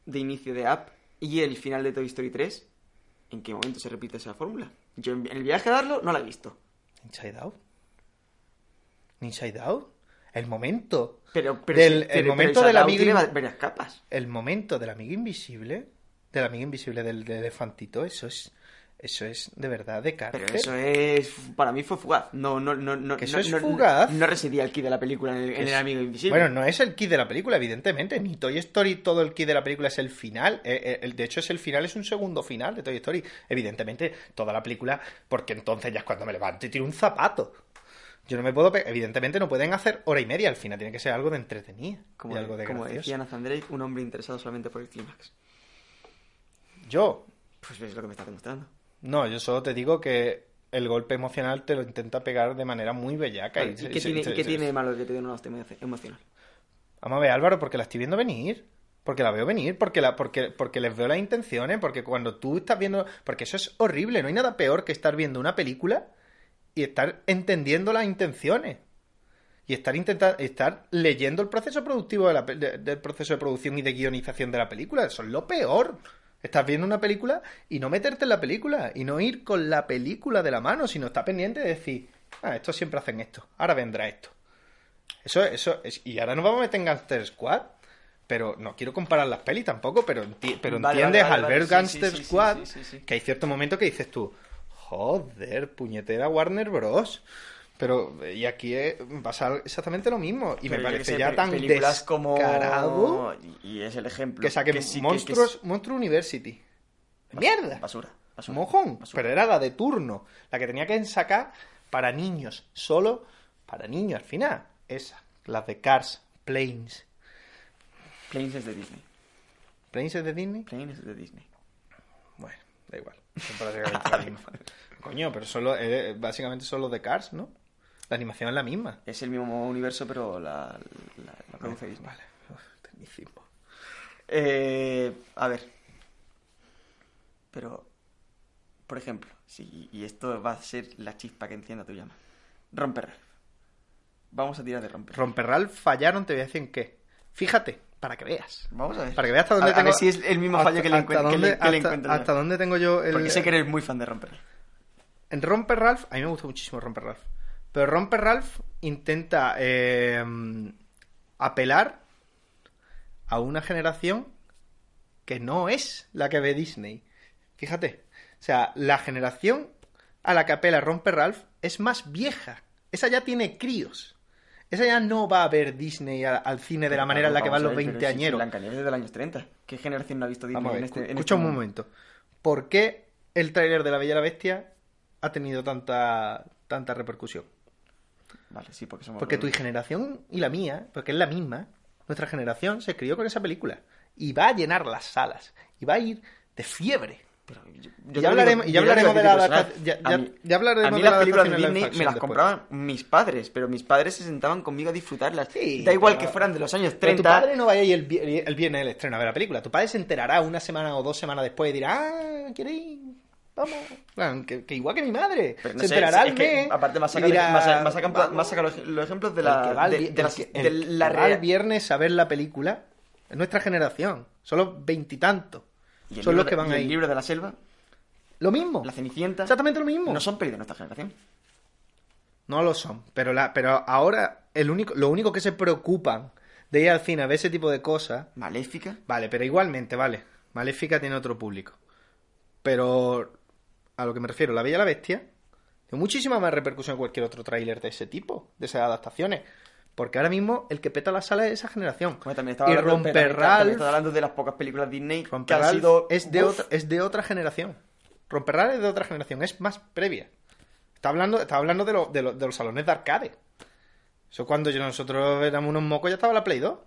de inicio de App y el final de Toy Story 3, ¿en qué momento se repite esa fórmula? Yo en el viaje a darlo no la he visto.
Inside Out. Inside Out. El momento.
Pero, pero
Del-
pero-
el momento del amigo
tiene varias capas.
El momento del amigo invisible del amigo invisible del de elefantito, eso es eso es de verdad de cárcel.
Pero eso es. Para mí fue fugaz. No, no, no, no.
¿Que eso
no-
es
no-
fugaz?
No, residía el key de la película en el, en el amigo invisible.
Bueno, no es el key de la película, evidentemente. Ni Toy Story, todo el key de la película es el final. Eh, eh, de hecho, es el final, es un segundo final de Toy Story. Evidentemente, toda la película, porque entonces ya es cuando me levanto y tiro un zapato. Yo no me puedo. Evidentemente, no pueden hacer hora y media al final. Tiene que ser algo de entretenido
como,
algo de
como decía Nathan Drake, un hombre interesado solamente por el clímax.
Yo,
Pues es lo que me está demostrando.
No, yo solo te digo que el golpe emocional te lo intenta pegar de manera muy bellaca.
¿Y qué, tiene,
se-
y qué
se-
tiene de malo que te una hostia emo- emocional?
Vamos a ver, Álvaro, porque la estoy viendo venir. Porque la veo venir, porque, la, porque, porque les veo las intenciones, porque cuando tú estás viendo... Porque eso es horrible, no hay nada peor que estar viendo una película y estar entendiendo las intenciones. Y estar intentando, estar leyendo el proceso productivo de la de- del proceso de producción y de guionización de la película. Eso es lo peor. Estás viendo una película y no meterte en la película y no ir con la película de la mano, sino estar pendiente de decir, ah, estos siempre hacen esto, ahora vendrá esto. Eso, eso es. Y ahora nos vamos a meter en Gangster Squad. Pero no quiero comparar las pelis tampoco, pero, enti- pero
Vale,
entiendes
vale,
al ver
sí,
Gangster
sí,
Squad
sí.
que hay cierto momento que dices tú, joder, puñetera Warner Bros. Pero, y aquí eh, pasa exactamente lo mismo. Y me
Pero
parece
sé,
ya tan
películas
descarado
y, y es el ejemplo
que saquen
sí, que- que
Monstruos,
es-
Monstruo University. ¡Mierda!
basura, basura.
Mojón,
basura.
pero era la de turno, la que tenía que sacar para niños, solo para niños al final. Esa, las de Cars, Planes.
Planes es de Disney.
¿Planes es de Disney?
Planes es de Disney.
Bueno, da igual. Son prácticamente. Coño, pero solo, eh, básicamente son los de Cars, ¿no? La animación es la misma.
Es el mismo universo, pero la, la, la produce Disney.
Vale, tecnicismo.
Eh, a ver. Pero, por ejemplo, si, y esto va a ser la chispa que encienda tu llama. Romper Ralph. Vamos a tirar de romper.
Romperral fallaron, te voy a decir en qué. Fíjate, para que veas.
Vamos a ver.
Para que veas hasta dónde
a, a
tengo.
ver si es el mismo fallo que le,
hasta
encuent- que le-
dónde-
encuentro yo.
hasta dónde tengo yo el.
Porque sé que eres muy fan de romper Ralph.
En Romper Ralph, a mí me gusta muchísimo Romper Ralph. Pero Romper Ralph intenta eh, apelar a una generación que no es la que ve Disney. Fíjate. O sea, la generación a la que apela Romper Ralph es más vieja. Esa ya tiene críos. Esa ya no va a ver Disney al cine de la manera en la que van los veinteañeros.
Blancanieves es de los años 30. ¿Qué generación no ha visto Disney
ver,
en este, en
escucha
este
un momento. ¿Por qué el tráiler de La Bella y la Bestia ha tenido tanta, tanta repercusión?
Vale, sí, porque somos...
Porque tu generación y la mía, porque es la misma, nuestra generación se crió con esa película. Y va a llenar las salas. Y va a ir de fiebre.
Pero yo-
ya hablaremos-
digo-
ya hablaremos de la
a
adaptación- ya-
personal.
ya-
A
hablaremos
a mí
de
las
la
películas de Disney me las
después.
compraban mis padres, pero mis padres se sentaban conmigo a disfrutarlas.
Sí,
da igual
pero-
que fueran de los años
Pero tu
30.
padre no vaya ahí el, vi- el viernes del estreno a ver la película. Tu padre se enterará una semana o dos semanas después y dirá, ah, ¿queréis? Vamos. Plan, que, que igual que mi madre.
Pero no
se
sé,
enterará
es
al
que,
mes.
aparte, más
y
saca,
dirá,
más, saca- más saca-
"Vamos".
más saca los, los ejemplos de
El
la,
que va
de, de
el
las-
que-
de
el
la
va el
rea-
viernes a ver la película es nuestra generación. Son los veintitantos.
y el
Son los que
de-
van
y
ahí.
El libro de la selva,
Lo mismo.
la cenicienta,
Exactamente lo mismo.
no son pelis de nuestra generación.
No lo son. Pero, la, pero ahora el único, lo único que se preocupan de ir al cine a ver ese tipo de cosas.
Maléfica,
Vale, pero igualmente, vale. Maléfica tiene otro público. Pero a lo que me refiero, La Bella y la Bestia tiene muchísima más repercusión que cualquier otro tráiler de ese tipo, de esas adaptaciones. Porque ahora mismo el que peta la sala es esa generación.
Bueno, también estaba
y
hablando,
Romper
pero también estaba hablando de las pocas películas Disney que han sido
es, de
uf,
otra, es de otra generación. Romper Ralph es de otra generación, es más previa. Está hablando, está hablando de, lo- de, lo- de los salones de arcade. Eso cuando yo- nosotros éramos unos mocos ya estaba la Play 2.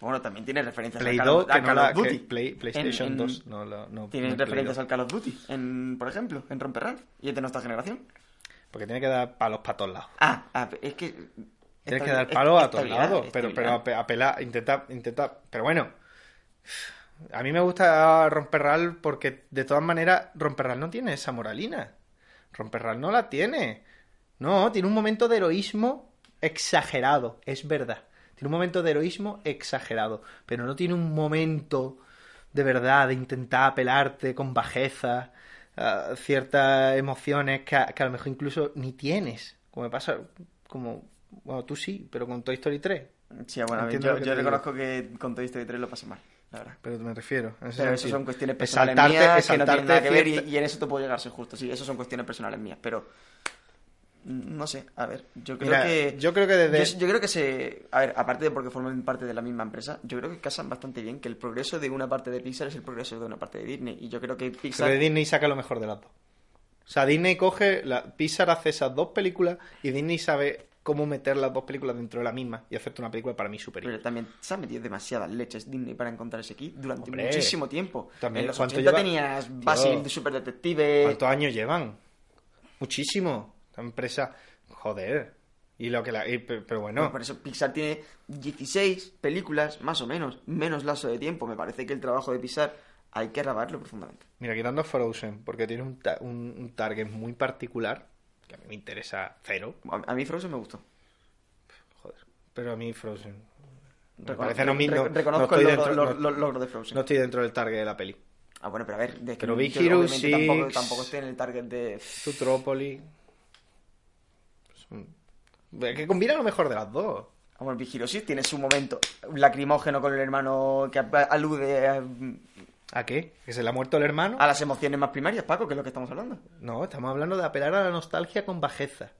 Bueno, también tiene referencias
Play
al
2,
Call,
la,
of Duty.
Play- PlayStation
En- en-
2. No, lo- no,
Tiene referencias
2.
al Call of Duty, en, por ejemplo, en Romper Ralph. Y es de nuestra generación.
Porque tiene que dar palos para todos lados.
Ah, ah, es que...
Tienes que dar palos a todos lados. Pero, pero apelar, intenta, intenta. Pero bueno. A mí me gusta Romperral porque de todas maneras Romperral no tiene esa moralina. Romperral no la tiene. No, tiene un momento de heroísmo exagerado, es verdad. Tiene un momento de heroísmo exagerado, pero no tiene un momento de verdad de intentar apelarte con bajeza a ciertas emociones que a, que a lo mejor incluso ni tienes. Como me pasa, como, bueno, tú sí, pero con Toy Story 3.
Sí, bueno, yo, yo
te
reconozco que con Toy Story 3 lo pasé mal. la verdad.
Pero me refiero.
Pero eso son cuestiones
Es
personales
saltarte-
mías que no tienen nada que ver y,
cierta-
y en eso te puedo llegar ser justo. Sí, eso son cuestiones personales mías, pero no sé, a ver, yo creo
Mira,
que
yo creo que desde-
yo, yo creo que se, a ver, aparte de porque forman parte de la misma empresa, yo creo que casan bastante bien que el progreso de una parte de Pixar es el progreso de una parte de Disney y yo creo que Pixar
Pero Disney saca lo mejor de las dos. O sea, Disney coge, la, Pixar hace esas dos películas y Disney sabe cómo meter las dos películas dentro de la misma y hacerte una película para mí superior.
pero también se han metido demasiadas leches Disney para encontrar ese kit durante
Hombre,
muchísimo tiempo.
también,
en los
¿cuánto
80
lleva?
tenías Basil de Super Detective.
¿Cuántos años llevan? Muchísimo. Empresa, joder. Y lo que la, y- pero bueno,
Por eso Pixar tiene 16 películas, más o menos, menos lazo de tiempo. Me parece que el trabajo de Pixar hay que arabarlo profundamente.
mira, quitando Frozen, porque tiene un, ta- un, un target muy particular, que a mí me interesa cero,
A, a mí Frozen me gustó.
joder. Pero a mí Frozen. Me
Recono-
parece no, mi-
re-
no-
reconozco
no
el logro,
dentro-
lo-
no-
lo- logro de Frozen.
no estoy dentro del target de la peli.
Ah, bueno, pero a ver, de que
Pero Big Hero
obviamente tampoco,
Six-
tampoco estoy en el target de...
Zootropolis. Que combina lo mejor de las dos.
Hero Six tiene su momento lacrimógeno con el hermano que alude a,
¿A qué? ¿Que se le ha muerto el hermano?
a las emociones más primarias, Paco, que es lo que estamos hablando.
No, estamos hablando de apelar a la nostalgia con bajeza.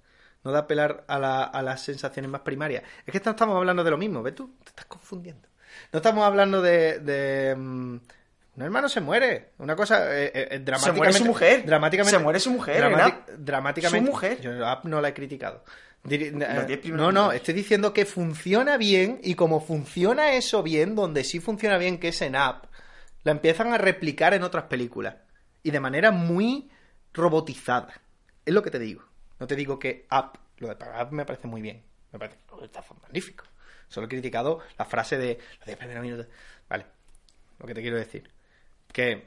No de apelar a, la- a las sensaciones más primarias. Es que esto estamos hablando de lo mismo, ¿ves tú? Te estás confundiendo. No estamos hablando de... de, mm, un hermano se muere. Una cosa eh, eh, eh, dramáticamente...
muere su mujer.
Dramáticamente,
Se muere su mujer,
dramáticamente...
Su mujer.
Yo a Up no la he criticado. No, no, estoy diciendo que funciona bien y como funciona eso bien, donde sí funciona bien, que es en Up, la empiezan a replicar en otras películas. Y de manera muy robotizada. Es lo que te digo. No te digo que Up, lo de Up me parece muy bien. Me parece está magnífico. Solo he criticado la frase de los 10 primeros minutos. Vale. Lo que te quiero decir. Que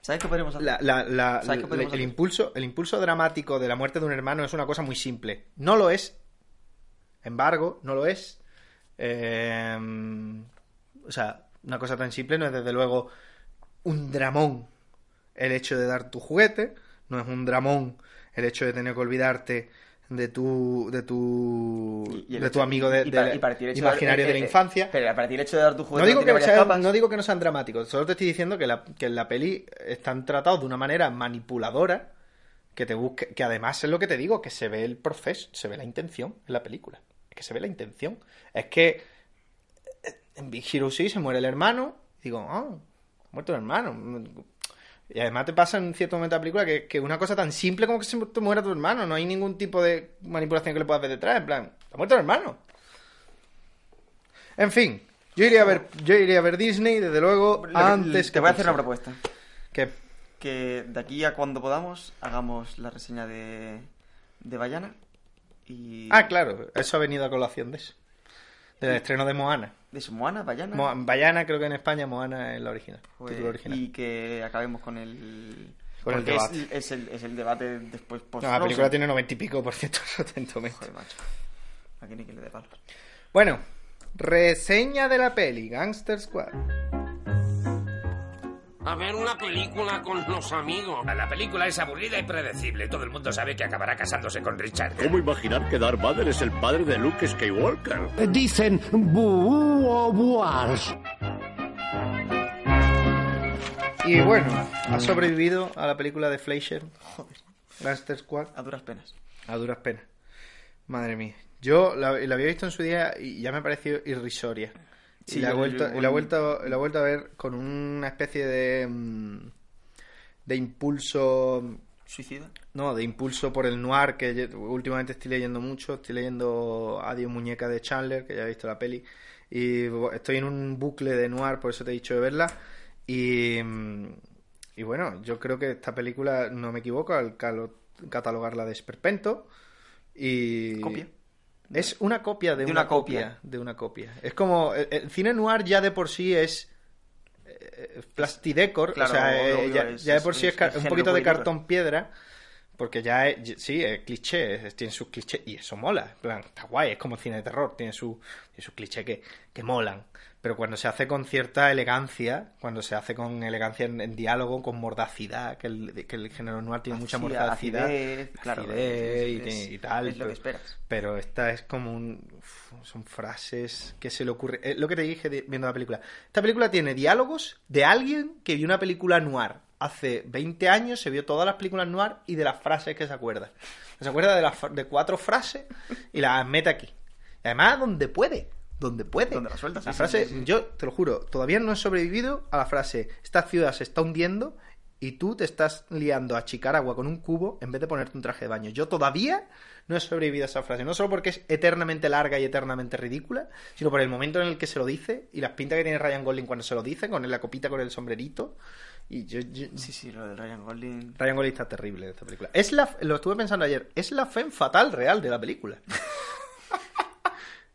¿Sabes qué podríamos hacer?
la- la- la-
¿Sabes qué
el,
podemos
el
hacer?
impulso, el impulso dramático de la muerte de un hermano es una cosa muy simple. No lo es. Embargo, no lo es. Eh, o sea, una cosa tan simple no es desde luego un dramón el hecho de dar tu juguete, no es un dramón el hecho de tener que olvidarte de tu de tu
Y- y el
de tu amigo de, de
y para el
imaginario
eh,
de la
eh,
infancia.
Pero para ti el hecho de dar tu juguete
No digo, que no digo que no sean dramáticos, solo te estoy diciendo que, la, que en la peli están tratados de una manera manipuladora que te busque, que además es lo que te digo, que se ve el proceso, se ve la intención en la película. Es que se ve la intención. Es que eh, en Big Hero 6 se muere el hermano, y digo, ah, ha muerto el hermano. Y además te pasa en cierto momento de la película que, que una cosa tan simple como que se te muera tu hermano, no hay ningún tipo de manipulación que le puedas ver detrás, en plan, ha muerto el hermano. En fin, yo iría a ver, yo iría a ver Disney, desde luego, antes
te
que
voy a hacer una propuesta.
¿Qué?
Que de aquí a cuando podamos hagamos la reseña de, de Bayana. Y
Ah, claro, eso ha venido a colación de eso. Del estreno de Moana.
De su Moana, Bayana.
Mo- Bayana creo que en España, Moana es la original. Título original.
Y que acabemos con el.
Con el
porque es-
debate.
Es, el, es el debate después post
No, la película tiene noventa y pico por ciento atentamente.
Joder, macho. Aquí ni que le dé palos.
Bueno, reseña de la peli, Gangster Squad.
A ver una película con los amigos.
La película es aburrida y predecible. Todo el mundo sabe que acabará casándose con Richard.
¿Cómo imaginar que Darth Vader es el padre de Luke Skywalker?
Dicen buú o buars.
Y bueno, ha sobrevivido a la película de Fleischer, Gangster Squad,
A duras penas.
a duras penas. Madre mía. Yo la, la había visto en su día y ya me pareció irrisoria.
Sí,
y la
yo-
y la he vuelto, la he vuelto a ver con una especie de mm, de impulso
Suicida.
no, de impulso por el noir que yo- últimamente estoy leyendo mucho, estoy leyendo Adiós muñeca de Chandler, que ya he visto la peli y estoy en un bucle de noir, por eso te he dicho de verla y mm, y bueno, yo creo que esta película no me equivoco al catalogarla de esperpento y
Copia.
Es una copia de,
De
una,
una
copia.
copia.
de una copia. Es como el, el cine noir ya de por sí es eh, plastidecor,
Claro,
o sea, eh, ya,
es-
ya de por sí es, un poquito de cartón piedra, Porque ya es, sí, es cliché, tiene sus clichés y eso mola. Plan, está guay, es como cine de terror, tiene, su, tiene sus clichés que, que molan. Pero cuando se hace con cierta elegancia, cuando se hace con elegancia en, en diálogo, con mordacidad, que el, que el género noir tiene mucha mordacidad,
acidez, claro,
acidez y,
es- es-
y tal.
es lo
pero-
que esperas.
Pero esta es como un. son frases que se le ocurre. eh, lo que te dije viendo la película. Esta película tiene diálogos de alguien que vio una película noir hace 20 años, se vio todas las películas noir y de las frases que se acuerda. Se acuerda de, las de cuatro frases y las mete aquí. Y además, donde puede. Donde puede.
Donde la suelta,
La
sí,
frase,
sí, sí.
yo te lo juro, todavía no he sobrevivido a la frase: Esta ciudad se está hundiendo y tú te estás liando a achicar agua con un cubo en vez de ponerte un traje de baño. Yo todavía no he sobrevivido a esa frase. No solo porque es eternamente larga y eternamente ridícula, sino por el momento en el que se lo dice y las pintas que tiene Ryan Gosling cuando se lo dice, con la copita con el sombrerito. Y yo, yo-
Sí, sí, lo de Ryan Gosling.
Ryan Gosling está terrible en esta película. Es la, lo estuve pensando ayer, es la fe fatal real de la película.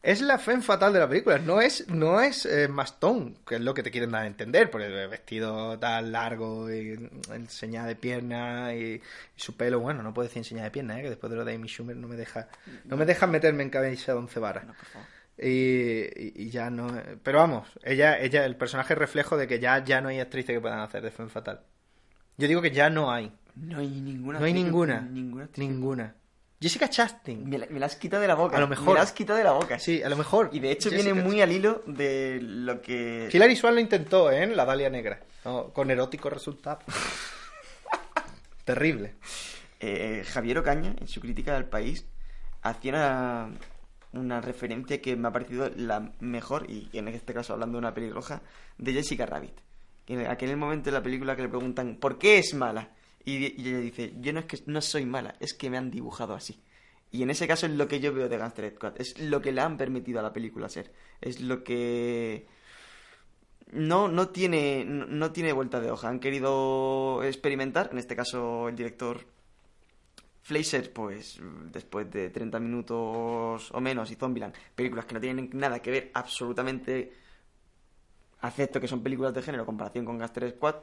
es la fe fatal de la película, no es, no es eh, Mastón, que es lo que te quieren dar a entender, por el vestido tan largo y enseñada de pierna y, y su pelo, bueno, no puedo decir enseñada de pierna, ¿eh? que después de lo de Amy Schumer no me deja, no me dejan meterme en cabeza de once varas.
No, por favor.
Y, y- ya no. Pero vamos, ella, ella, el personaje reflejo de que ya, ya no hay actrices que puedan hacer de Femme Fatal. Yo digo que ya no hay.
No hay ninguna.
No hay ninguna.
Ninguna.
Jessica Chastain.
Me la, me la has quitado de la boca.
A lo mejor.
Me la has quitado de la boca.
Sí, a lo mejor.
Y de hecho
Jessica
viene muy al hilo de lo que.
Hilary Swank lo intentó, ¿eh? En La Dalia Negra. ¿no? Con erótico resultado. Terrible.
Eh, Javier Ocaña, en su crítica del país, hacía una, una referencia que me ha parecido la mejor, y en este caso hablando de una pelirroja, de Jessica Rabbit. En aquel momento de la película que le preguntan ¿por qué es mala? Y, ella dice, yo no es que no soy mala, es que me han dibujado así. Y en ese caso es lo que yo veo de Gangster Squad, es lo que le han permitido a la película ser, es lo que no, no tiene, no tiene vuelta de hoja. Han querido experimentar, en este caso el director Fleischer, pues después de 30 minutos o menos, y Zombieland, películas que no tienen nada que ver absolutamente, acepto que son películas de género en comparación con Gaster Squad,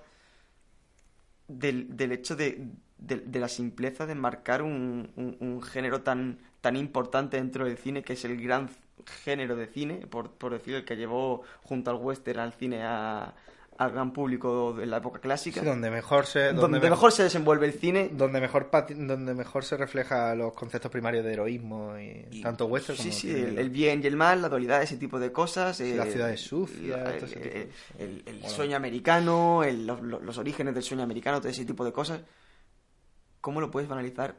del, del hecho de, de, la simpleza de marcar un, un, un género tan, tan importante dentro del cine, que es el gran género de cine, por, por decir, el que llevó junto al western al cine a, al gran público de la época clásica,
Sí, donde mejor se.
donde, mejor se desenvuelve el cine.
Donde mejor, donde mejor se refleja los conceptos primarios de heroísmo y,
Y-
tanto western
sí,
como
sí, el, el bien y el mal, la dualidad, ese tipo de cosas.
Sí,
eh, la-
ese tipo de
el, el- sueño americano, los- los orígenes del sueño americano, todo ese tipo de cosas. ¿Cómo lo puedes banalizar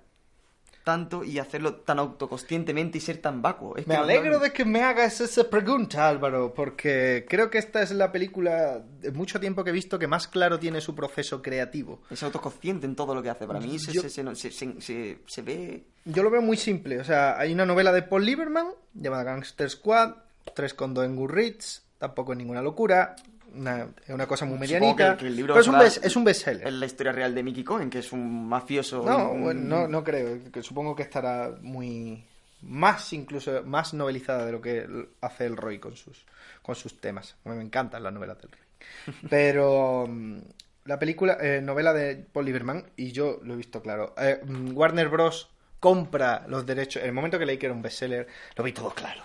tanto y hacerlo tan autoconscientemente y ser tan vacuo? Es
Me
que
alegro
no-
de que me hagas esa pregunta, Álvaro, porque creo que esta es la película de mucho tiempo que he visto que más claro tiene su proceso creativo.
Es autoconsciente en todo lo que hace. Para mí se,
Yo-
se, se- se- ve...
Yo lo veo muy simple, o sea, hay una novela de Paul Lieberman llamada Gangster Squad, 3,2 en Goodreads, tampoco es ninguna locura, una, es una cosa muy medianita,
que- que el libro
pero es un, best- es un bestseller.
Es la historia real de Mickey Cohen, que es un mafioso.
No,
un-
bueno, no, no creo. que Supongo que estará muy más incluso más novelizada de lo que hace el Roy con sus con sus temas. A mí me encantan las novelas del Roy. Pero mm, la película eh, novela de Paul Lieberman y yo lo he visto claro. Eh, mm, Warner Bros compra los derechos. En el momento que leí que era un bestseller, lo vi todo claro.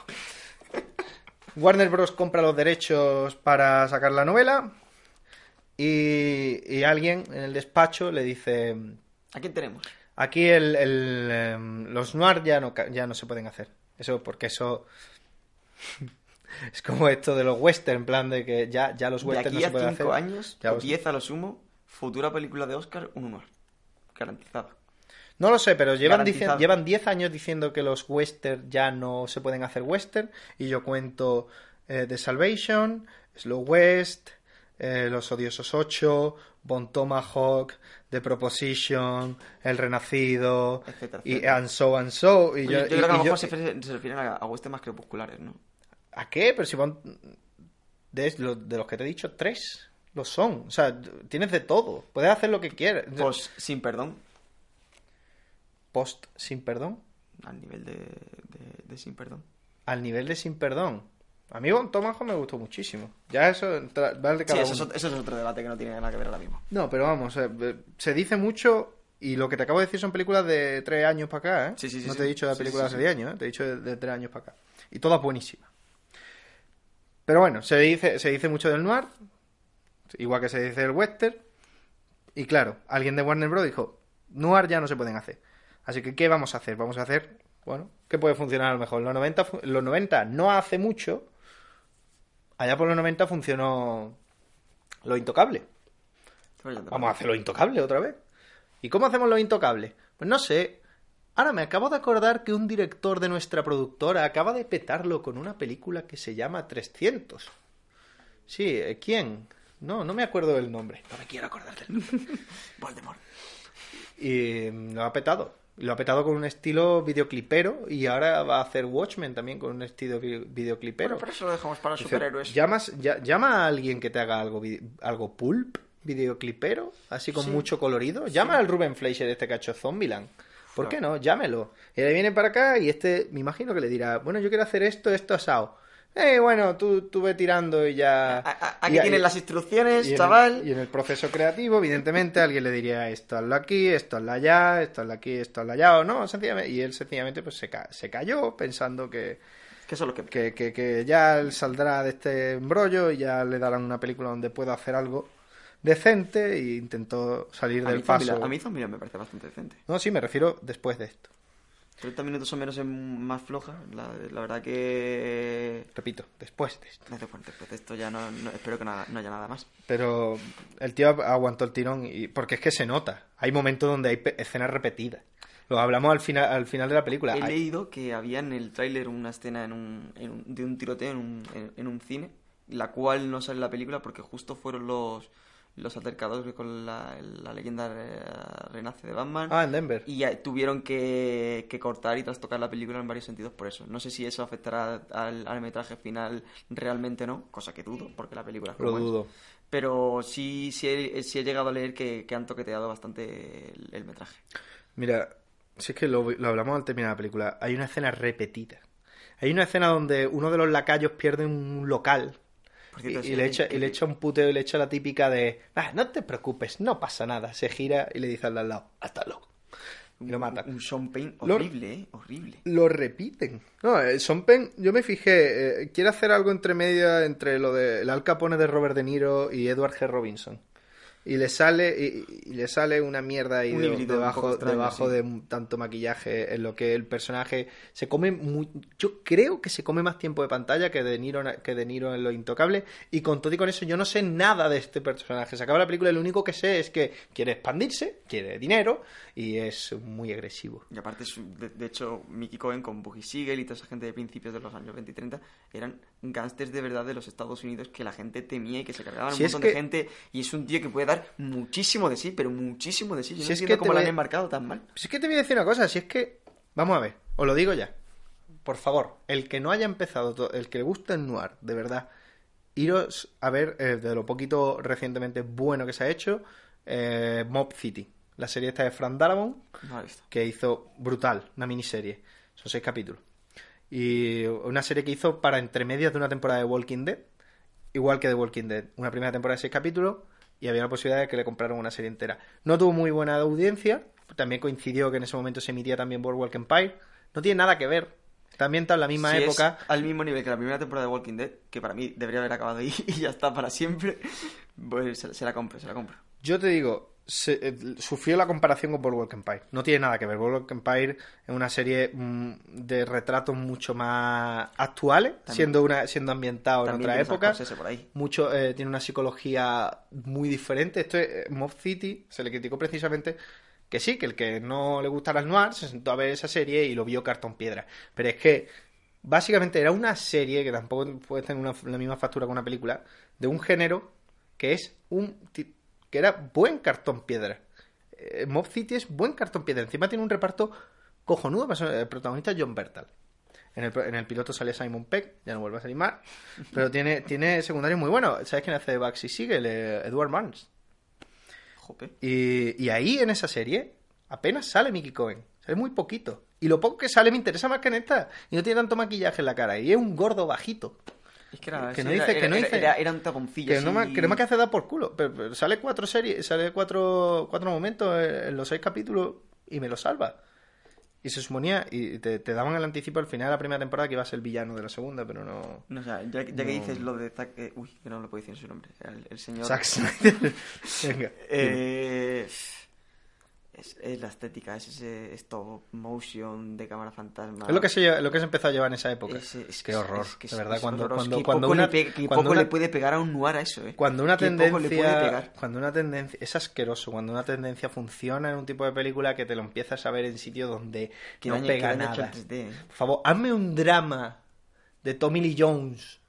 Warner Bros compra los derechos para sacar la novela y, y alguien en el despacho le dice
¿A quién tenemos?
Aquí el, el, em, los noir ya no, ya no se pueden hacer. Eso, porque eso. es como esto de los western, en plan de que ya, ya los
De
western no se
a
pueden
cinco
hacer.
años,
Ya
o
los-
10 a lo sumo, futura película de Oscar, un humor. Garantizado.
No lo sé, pero llevan, llevan 10 años diciendo que los western ya no se pueden hacer western. Y yo cuento eh, The Salvation, Slow West, eh, Los Odiosos 8, Bon Tomahawk, The Proposition, El Renacido,
Etcétera,
y and so and so. Y yo,
yo
y-
creo que a lo
yo-
mejor se, refieren- se refieren a, a western más crepusculares, ¿no?
¿A qué? Pero si van. De, de los que te he dicho, tres lo son. O sea, tienes de todo. Puedes hacer lo que quieras.
Pues sin perdón,
Post sin perdón.
al nivel de, de- de sin perdón.
Al nivel de sin perdón. A mí Bon Tomajo me gustó muchísimo. Ya eso va de
Sí,
cada
eso ot- eso es otro debate que no tiene nada que ver ahora mismo.
No, pero vamos, eh, eh, se dice mucho Y lo que te acabo de decir son películas de tres años para acá, ¿eh?
Sí, sí, sí,
No
sí.
te he dicho de
Sí, sí,
películas
sí,
de 10 años, ¿eh? Te he dicho de, de tres años para acá. Y todas buenísimas. Pero bueno, se dice, se dice mucho del noir, igual que se dice del western. Y claro, alguien de Warner Bros. dijo, noir ya no se pueden hacer. Así que, ¿qué vamos a hacer? Vamos a hacer, bueno, ¿qué puede funcionar a lo mejor? Los 90, fu- en los 90 no hace mucho, allá por los 90 funcionó Lo Intocable. Vamos a hacer Lo Intocable otra vez. ¿Y cómo hacemos Lo Intocable? Pues no sé. Ahora me acabo de acordar que un director de nuestra productora acaba de petarlo con una película que se llama 300. Sí, ¿eh? ¿quién? No, no me acuerdo del nombre. No me quiero acordar del nombre.
Voldemort.
Y mm, lo ha petado. Lo ha petado con un estilo videoclipero y ahora va a hacer Watchmen también con un estilo vi- videoclipero.
Pero por eso lo dejamos para los
Dice,
superhéroes.
¿llamas, ya- llama a alguien que te haga algo, algo pulp, videoclipero, así con
Sí.
mucho colorido. Llama al Ruben Fleischer este hecho Zombieland. ¿Por
Claro.
qué no? Llámelo. Y le viene para acá y este, me imagino que le dirá, bueno, yo quiero hacer esto, esto asado. Eh, bueno, tú, tú ve tirando y ya...
Aquí
y-
tienes
y-
las instrucciones,
y el-
chaval.
y en el proceso creativo, evidentemente, alguien le diría esto hazlo aquí, esto hazlo allá, esto hazlo aquí, esto hazlo allá, o no, sencillamente. Y él sencillamente pues se, ca- se cayó pensando que,
Que eso es lo que...
que, que, que ya él saldrá de este embrollo y ya le darán una película donde pueda hacer algo decente e intentó salir
A
del paso.
Zombieland, a mí Zombieland me parece bastante decente.
No, sí, me refiero después de esto.
30 minutos o menos es más floja. La, la verdad que...
Repito, después de esto.
Bueno, después de esto ya no, no- espero que nada- no haya nada más.
Pero el tío aguantó el tirón y porque es que se nota. Hay momentos donde hay escenas repetidas. Lo hablamos al final, al final de la película.
He
Hay-
leído que había en el tráiler una escena en un, en un- de un tiroteo en un, en, en un cine, la cual no sale en la película porque justo fueron los, los altercados con la, la leyenda re- renace de Batman.
Ah, en Denver.
Y ya tuvieron que, que cortar y trastocar la película en varios sentidos por eso. No sé si eso afectará al, al metraje final realmente o no, cosa que dudo, porque la película es
Lo
como es.
dudo.
Pero sí, sí, he, sí he llegado a leer que, que han toqueteado bastante el, el metraje.
Mira, si es que lo, lo hablamos al terminar la película, hay una escena repetida. Hay una escena donde uno de los lacayos pierde un local Y, le, echa, y le echa un puteo y le echa la típica de "Ah, no te preocupes, no pasa nada. Se gira y le dice al de al lado, hasta luego. Y lo mata.
Un Sean Payne
Lo-
horrible, ¿eh? Horrible.
Lo repiten. No, eh, Sean Penn, yo me fijé, eh, quiere hacer algo entre media entre lo de el Al Capone de Robert De Niro y Edward G. Robinson. Y le sale y, y le sale una mierda ahí
Un
de-
híbrido un
debajo,
extraño,
debajo
sí.
de tanto maquillaje en lo que el personaje se come muy, yo creo que se come más tiempo de pantalla que de Niro en- que de Niro en lo intocable y con todo y con eso yo no sé nada de este personaje se acaba la película y lo único que sé es que quiere expandirse quiere dinero y es muy agresivo
Y aparte, de, de hecho, Mickey Cohen con Boogie Siegel y toda esa gente de principios de los años 20 y 30 eran gángsters de verdad de los Estados Unidos que la gente temía y que se cargaban
Si
un montón de gente. Y es un tío que puede dar muchísimo de sí, pero muchísimo de sí. Yo
Si
no
es
entiendo
que
cómo lo han embarcado tan mal.
Si es que te voy a decir una cosa, si es que. Vamos a ver, os lo digo ya. Por favor, el que no haya empezado, el que le guste el noir, de verdad, iros a ver eh, de lo poquito recientemente bueno que se ha hecho, eh, Mob City, la serie esta de Frank Darabont,
No
que hizo brutal, una miniserie. Son seis capítulos. Y una serie que hizo para entre medias de una temporada de Walking Dead, igual que de Walking Dead. Una primera temporada de seis capítulos y había la posibilidad de que le compraran una serie entera. No tuvo muy buena audiencia, también coincidió que en ese momento se emitía también Boardwalk Empire. No tiene nada que ver. Está ambientado en la misma
Si es
época.
al mismo nivel que la primera temporada de Walking Dead, que para mí debería haber acabado ahí y ya está para siempre, pues se, se la compro, se la compro.
Yo te digo, se- eh, sufrió la comparación con Boardwalk Empire. No tiene nada que ver. Boardwalk Empire es una serie mm, de retratos mucho más actuales, siendo una siendo ambientado en otra
tiene
época.
Por ahí.
Mucho eh, tiene una psicología muy diferente. Esto es eh, Mob City se le criticó precisamente que sí, que el que no le gustara el noir se sentó a ver esa serie y lo vio cartón piedra. Pero es que básicamente era una serie que tampoco puede tener una- la misma factura que una película de un género que es un que era buen cartón piedra. Eh, Mob City es buen cartón piedra. Encima tiene un reparto cojonudo. El protagonista es John Bertal. En el, pro- en el piloto sale Simon Peck, ya no vuelve a salir más. Pero tiene, tiene secundarios muy buenos. ¿Sabes quién hace de Baxi Siegel? Eh, Edward.
Jope.
Y, y ahí en esa serie apenas sale Mickey Cohen. Sale muy poquito. Y lo poco que sale me interesa más que en esta. Y no tiene tanto maquillaje en la cara. Y es un gordo bajito.
Es que era,
que no
era-
dice, que no
era-
dice,
era- era un
que no me,
así.
que no me hace dar por culo. Pero, pero sale cuatro series, sale cuatro, cuatro momentos en los seis capítulos y me lo salva. Y se suponía, y te, te daban el anticipo al final de la primera temporada que iba a ser el villano de la segunda, pero no.
No, o sea, ya, ya
No.
que dices lo de Zack... eh, uy, que no lo puedo decir su nombre. El, el señor...
Zack Snyder. Venga.
Eh, es, es la estética, es ese stop motion de cámara fantasma.
Es lo que se lo que se empezó a llevar en esa época.
Ese- es
Qué
que-
horror,
es
de
es-
verdad.
es
cuando, cuando, cuando
poco
una,
le
cuando
poco
una-
le puede pegar a un noir a eso, eh.
cuando una
poco le puede
tendencia,
pegar.
cuando una tendencia, es asqueroso, cuando una tendencia funciona en un tipo de película que te lo empiezas a ver en sitios donde
Que
no
daño-
pega nada.
en 3D.
Por favor, hazme un drama de Tommy Lee Jones,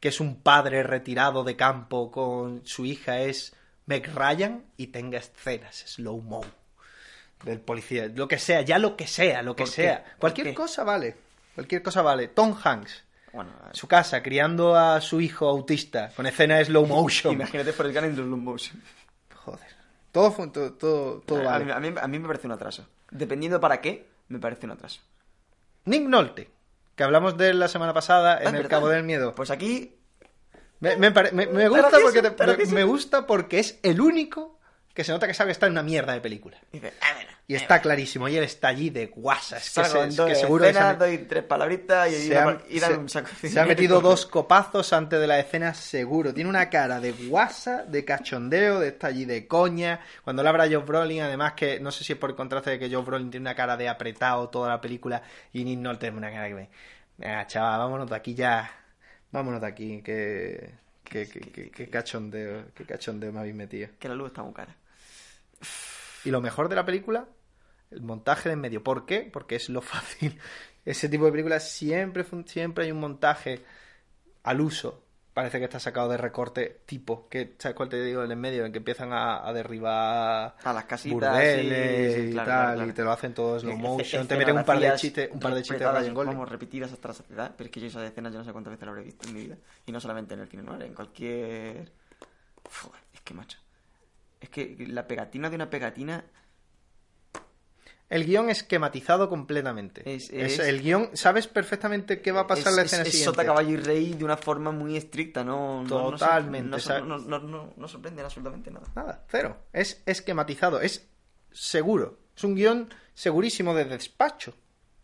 que es un padre retirado de campo con su hija es Meg Ryan y tenga escenas slow mo del policía, lo que sea, ya lo que sea, lo que sea,
¿Por
cualquier
qué?
cosa vale, cualquier cosa vale. Tom Hanks,
Bueno,
su casa criando a su hijo autista con escenas slow motion.
imagínate por el en slow motion.
Joder, todo todo todo, todo
a,
vale.
a, mí, a mí me parece un atraso. Dependiendo para qué, me parece un atraso.
Nick Nolte, que hablamos de él la semana pasada en
Ah,
El. Cabo del Miedo.
Pues aquí
Me, me pare- me- me gusta porque te-
gracioso.
me gusta porque es el único que se nota que sabe que está en una mierda de película.
dice, ah,
Y está clarísimo, y él está allí de guasas. Que,
salgo
se-
dos
que seguro que se,
doy tres palabritas y
se ha- se- ha metido dos copazos antes de la escena, seguro. Tiene una cara de guasa, de cachondeo, de está allí de coña. Cuando le habla Joe Brolin, además que no sé si es por el contraste de que Joe Brolin tiene una cara de apretado toda la película y Nick Nolte tiene una cara que me... Venga, chaval, vámonos de aquí ya. Vámonos de aquí, que... Que, que, cachondeo, qué cachondeo me habéis metido.
Que la luz está muy cara.
Y lo mejor de la película, el montaje de en medio. ¿Por qué? Porque es lo fácil. Ese tipo de películas siempre, siempre hay un montaje al uso. Parece que está sacado de recorte tipo, que ¿sabes cuál te digo? El en medio, en que empiezan a, a derribar
A las casitas,
burdeles
sí, sí,
y
claro,
tal,
claro, claro.
y te lo hacen todo slow motion, te meten un par de chistes, un par de chistes de Ryan.
Vamos, repetidas hasta la saciedad, pero es que yo esas escenas yo no sé cuántas veces las habré visto en mi vida. Y no solamente en el cine noir, en cualquier... Uf, es que, macho. Es que la pegatina de una pegatina
El guion esquematizado completamente.
Es-
Es
es-
el guion, sabes perfectamente qué va a pasar la
es-
escena
es
siguiente.
sota, caballo y rey de una forma muy estricta, no... no- no sor-
Totalmente,
No, no, no, no, no sorprende absolutamente nada.
Nada, cero. Es esquematizado, es seguro. Es un guion segurísimo de despacho.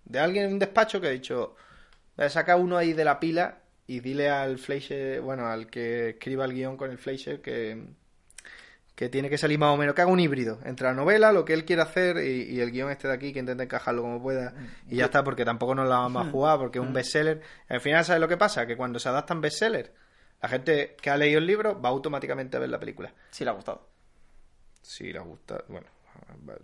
De alguien en un despacho que ha dicho, "Eh, saca uno ahí de la pila y dile al Fleischer, bueno, al que escriba el guion con el Fleischer que, que tiene que salir más o menos, que haga un híbrido entre la novela, lo que él quiere hacer y, y el guion este de aquí, que intente encajarlo como pueda. Y ya está, porque tampoco nos la vamos a jugar, porque es un bestseller. Al final, ¿sabes lo que pasa? Que cuando se adaptan bestsellers, la gente que ha leído el libro va automáticamente a ver la película.
Sí le ha gustado.
Si le gusta, bueno,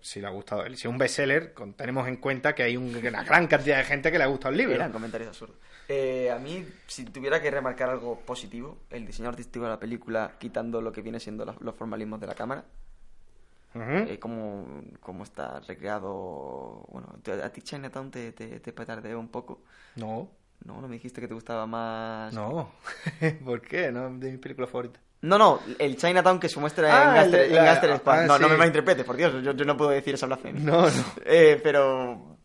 si le ha gustado. Si es un bestseller, tenemos en cuenta que hay un- una gran cantidad de gente que le ha gustado el libro.
Eran comentarios absurdos. Eh, a mí, si tuviera que remarcar algo positivo, el diseño artístico de la película, quitando lo que viene siendo la- los formalismos de la cámara,
Ujú.
eh, cómo está recreado. Bueno, a ti Chinatown te, te, te petardeó un poco.
No,
No, no me dijiste que te gustaba más.
no. ¿Por qué? No de mis películas favoritas.
No, no, el Chinatown que se muestra
Ah,
en Gaster,
el de-
en
la-
Gaster Squad.
ah,
No, no me malinterpretes, por Dios, yo, yo no puedo decir esa blasfemia.
No, no.
Eh, pero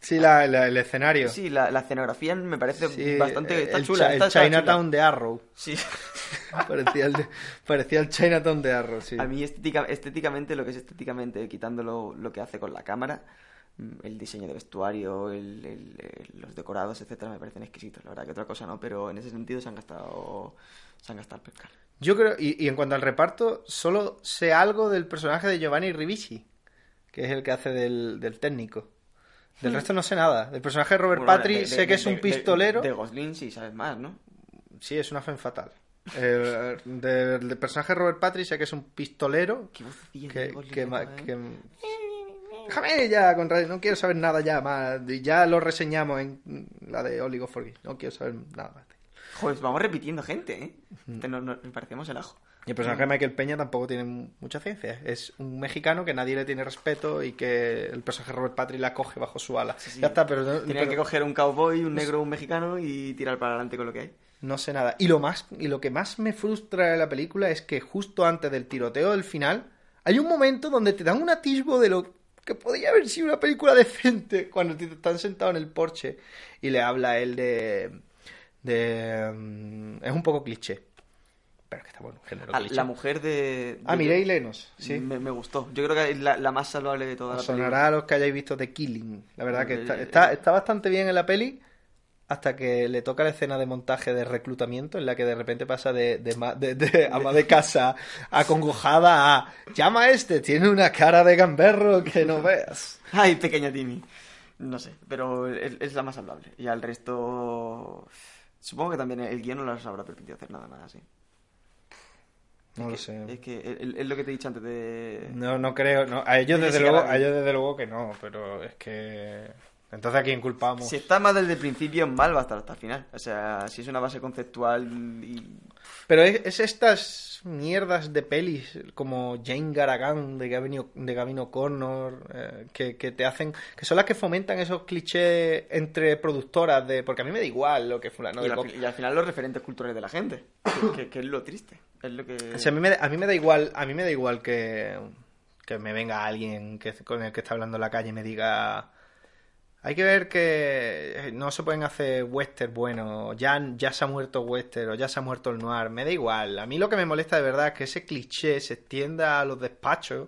Sí, la, la- el escenario.
sí, la, la escenografía me parece
Sí,
bastante. Está
el,
chula. Está-
el
está
Chinatown
chula.
de Arrow.
Sí.
parecía, el de- parecía el Chinatown de Arrow, sí.
A mí estética, estéticamente, lo que es estéticamente, quitando lo, lo que hace con la cámara, mm, el diseño de vestuario, el- el- el- los decorados, etcétera, me parecen exquisitos. La verdad que otra cosa no, pero en ese sentido se han gastado, se han gastado el.
Yo creo, y, y en cuanto al reparto, solo sé algo del personaje de Giovanni Ribisi, que es el que hace del, del técnico. Del resto no sé nada. Del personaje de Robert
Bueno,
Patry
de- de-
sé que es un pistolero.
De, Gosling sí sabes más, ¿no?
Sí, es una fe fatal. El, del, personaje de Robert Patry sé que es un pistolero.
Qué
Que,
Gosling
que,
¿eh?
Déjame ya, Conrad, no quiero saber nada ya más. Ya lo reseñamos en la de Oligo. No quiero saber nada más.
Joder, vamos repitiendo gente, ¿eh? Este no- no- parecemos el ajo.
Y el personaje de Michael Peña tampoco tiene mucha ciencia. Es un mexicano que nadie le tiene respeto y que el personaje Robert Patry la coge bajo su ala.
Sí, sí.
Ya está, pero no,
Tenían
pero
que coger un cowboy, un negro, un mexicano y tirar para adelante con lo que hay.
no sé nada. Y lo, más, y lo que más me frustra de la película es que justo antes del tiroteo del final hay un momento donde te dan un atisbo de lo que podría haber sido una película decente cuando te están sentado en el porche y le habla él de de mm, es un poco cliché. Pero es que está bueno, género
Ah,
cliché.
la mujer de...
Ah,
de-
Mireille Lenos, sí.
Me, me gustó. Yo creo que es la, la más salvable de toda
Os
la película.
sonará a los que hayáis visto The Killing. La verdad que está,
Eh,
está, está bastante bien en la peli hasta que le toca la escena de montaje de reclutamiento en la que de repente pasa de, de, de- de ama de casa acongojada a llama a este, tiene una cara de gamberro que no veas.
Ay, pequeña Timmy. No sé, pero es, es la más salvable. Y al resto... Supongo que también el guion no les habrá permitido hacer nada más así.
No lo
Es
sé.
que es, es lo que te he dicho antes de...
No, no creo. No. A ellos
De
desde luego, a ellos desde luego que no, pero es que entonces a quién culpamos.
Si está mal desde el principio, mal va a estar hasta el final. O sea, si es una base conceptual y...
Pero es, es estas mierdas de pelis como Jane Garagan de Gavin, de Gavin O'Connor eh, que, que te hacen que son las que fomentan esos clichés entre productoras de porque a mí me da igual lo que fulano
y,
de
al, y final los referentes culturales de la gente. Que, que- que es lo triste. Es lo que...
O sea, a mí me, a mí me da igual a mí me da igual que, que me venga alguien que, con el que está hablando en la calle y me diga hay que ver que no se pueden hacer western bueno, ya, ya se ha muerto western o ya se ha muerto el noir, me da igual. A mí lo que me molesta de verdad es que ese cliché se extienda a los despachos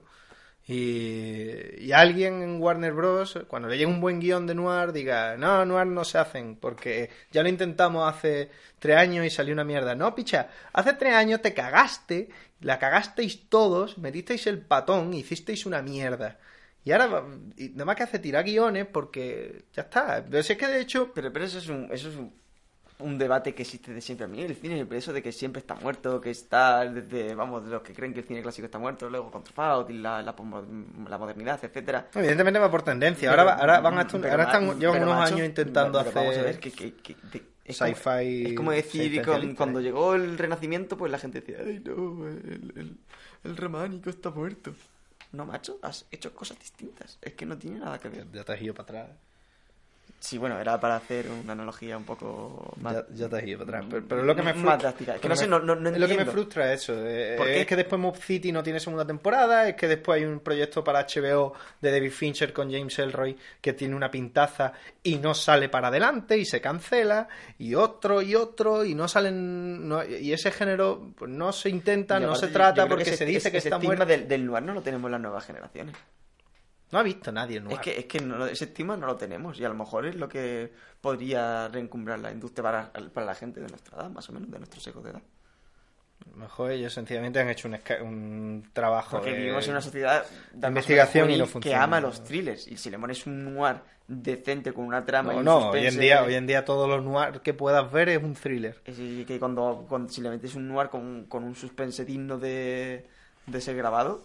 y, y alguien en Warner Bros. cuando le llegue un buen guion de noir diga, no, noir no se hacen porque ya lo intentamos hace tres años y salió una mierda. No, picha, hace tres años te cagaste, la cagasteis todos, metisteis el patón, hicisteis una mierda. Y ahora y nada más que hace tirar guiones porque ya está. Pero si es que de hecho
Pero, pero eso es un, eso es un, un debate que existe de siempre. A mí el cine, eso de que siempre está muerto, que está desde, vamos, de los que creen que el cine clásico está muerto, luego con Truffaut la, la, la modernidad, etcétera.
Evidentemente va por tendencia. Ahora, va- ahora van a
Pero
ahora están, llevan
pero,
unos
macho,
años intentando
pero vamos a
hacer.
ver que, que- que- de- es como-
sci-fi
Es como decir con- cuando llegó el Renacimiento, pues la gente decía, ay no, el, el, el románico está muerto. No, macho, has hecho cosas distintas. Es que no tiene nada que ver.
Ya te has ido para atrás.
Sí, bueno, era para hacer una analogía un poco más...
Ya, ya te has ido para atrás. Pero, pero lo que me
más
frustra.
drástica. Es que no sé, no-
Lo que me frustra es eso. eh. Es que después Mob City no tiene segunda temporada. Es que después hay un proyecto para HBO de David Fincher con James Elroy que tiene una pintaza y no sale para adelante y se cancela. Y otro y otro y no salen. no- y ese género pues, no se intenta, no se trata porque
ese-
se dice
ese-
que
ese
está muerto.
del, del noir no lo tenemos las nuevas generaciones.
No ha visto nadie el
Es
noir.
que, es que no- ese estigma no lo tenemos y a lo mejor es lo que podría reencumbrar la industria para, para la gente de nuestra edad, más o menos, de nuestro sexo de edad.
Mejor ellos sencillamente han hecho un, un trabajo
Porque
de
vivimos en una sociedad
de investigación y no
que
funciona.
ama los thrillers y si le pones un noir decente con una trama y
No,
un
no, hoy en día, hoy en día todos los noir que puedas ver es un thriller.
Es que cuando, cuando- si le metes un noir con, con un suspense digno de, de ser grabado,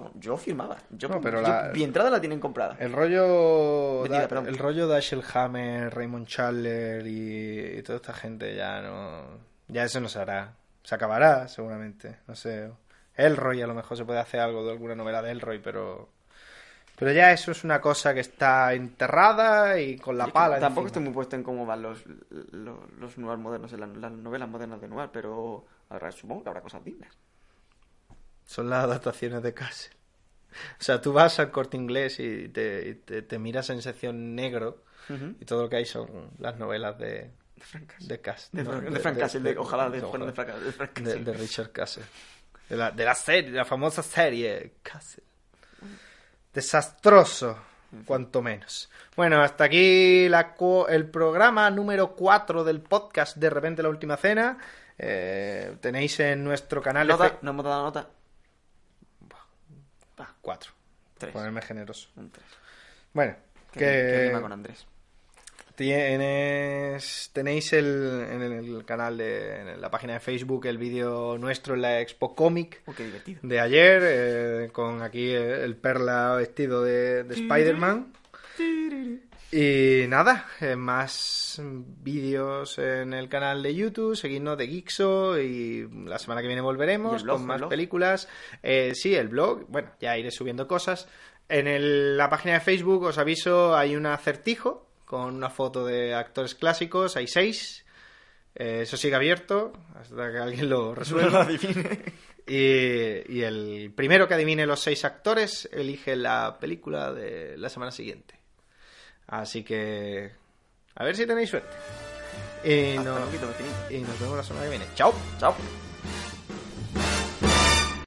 vamos, yo firmaba. Yo,
No, pero
yo-
la-
mi entrada la tienen comprada.
El rollo
Vendida,
da-
perdón.
el rollo Dashiell Hammer, Raymond Chandler y, y toda esta gente ya no ya eso no se hará. Se acabará seguramente, no sé. Elroy a lo mejor se puede hacer algo de alguna novela de Elroy, pero pero ya eso es una cosa que está enterrada y con la pala
Tampoco
encima.
estoy muy puesto en cómo van los, los, los noir modernos, las, las novelas modernas de noir, pero ahora supongo que habrá cosas dignas.
Son las adaptaciones de Castle. O sea, tú vas al corte inglés y te, y te- te miras en sección negro y todo lo que hay son las novelas de, de Castle.
De,
No,
Frank- de Frank Castle, ojalá de,
ojalá.
Frank, Castle.
de Richard Castle. De la, de la serie, de la famosa serie Castle. Desastroso, cuanto menos. Bueno, hasta aquí la el programa número 4 del podcast De repente la última cena. Eh, tenéis en nuestro canal
Nota, no hemos dado nota.
Cuatro.
Tres.
Ponerme generoso.
Un tres.
Bueno,
Que, que con Andrés.
tienes, tenéis el, en el canal de en la página de Facebook el vídeo nuestro en la Expo Comic
Oh, qué divertido.
de ayer eh, con aquí el, el perla vestido de, de Spider-Man. Y nada, eh, más vídeos en el canal de YouTube, seguidnos de Geekso y la semana que viene
¿Y
volveremos
blog,
con más películas. Eh, sí, el blog, bueno, ya iré subiendo cosas. En el- la página de Facebook, os aviso, hay un acertijo con una foto de actores clásicos, hay seis. Eh, eso sigue abierto hasta que alguien lo resuelva. Y, y el primero que adivine los seis actores elige la película de la semana siguiente. Así que a ver si tenéis suerte. Y,
Hasta
no-
luego, vecinito.
y nos vemos la semana que viene. ¡Chao!
Chao.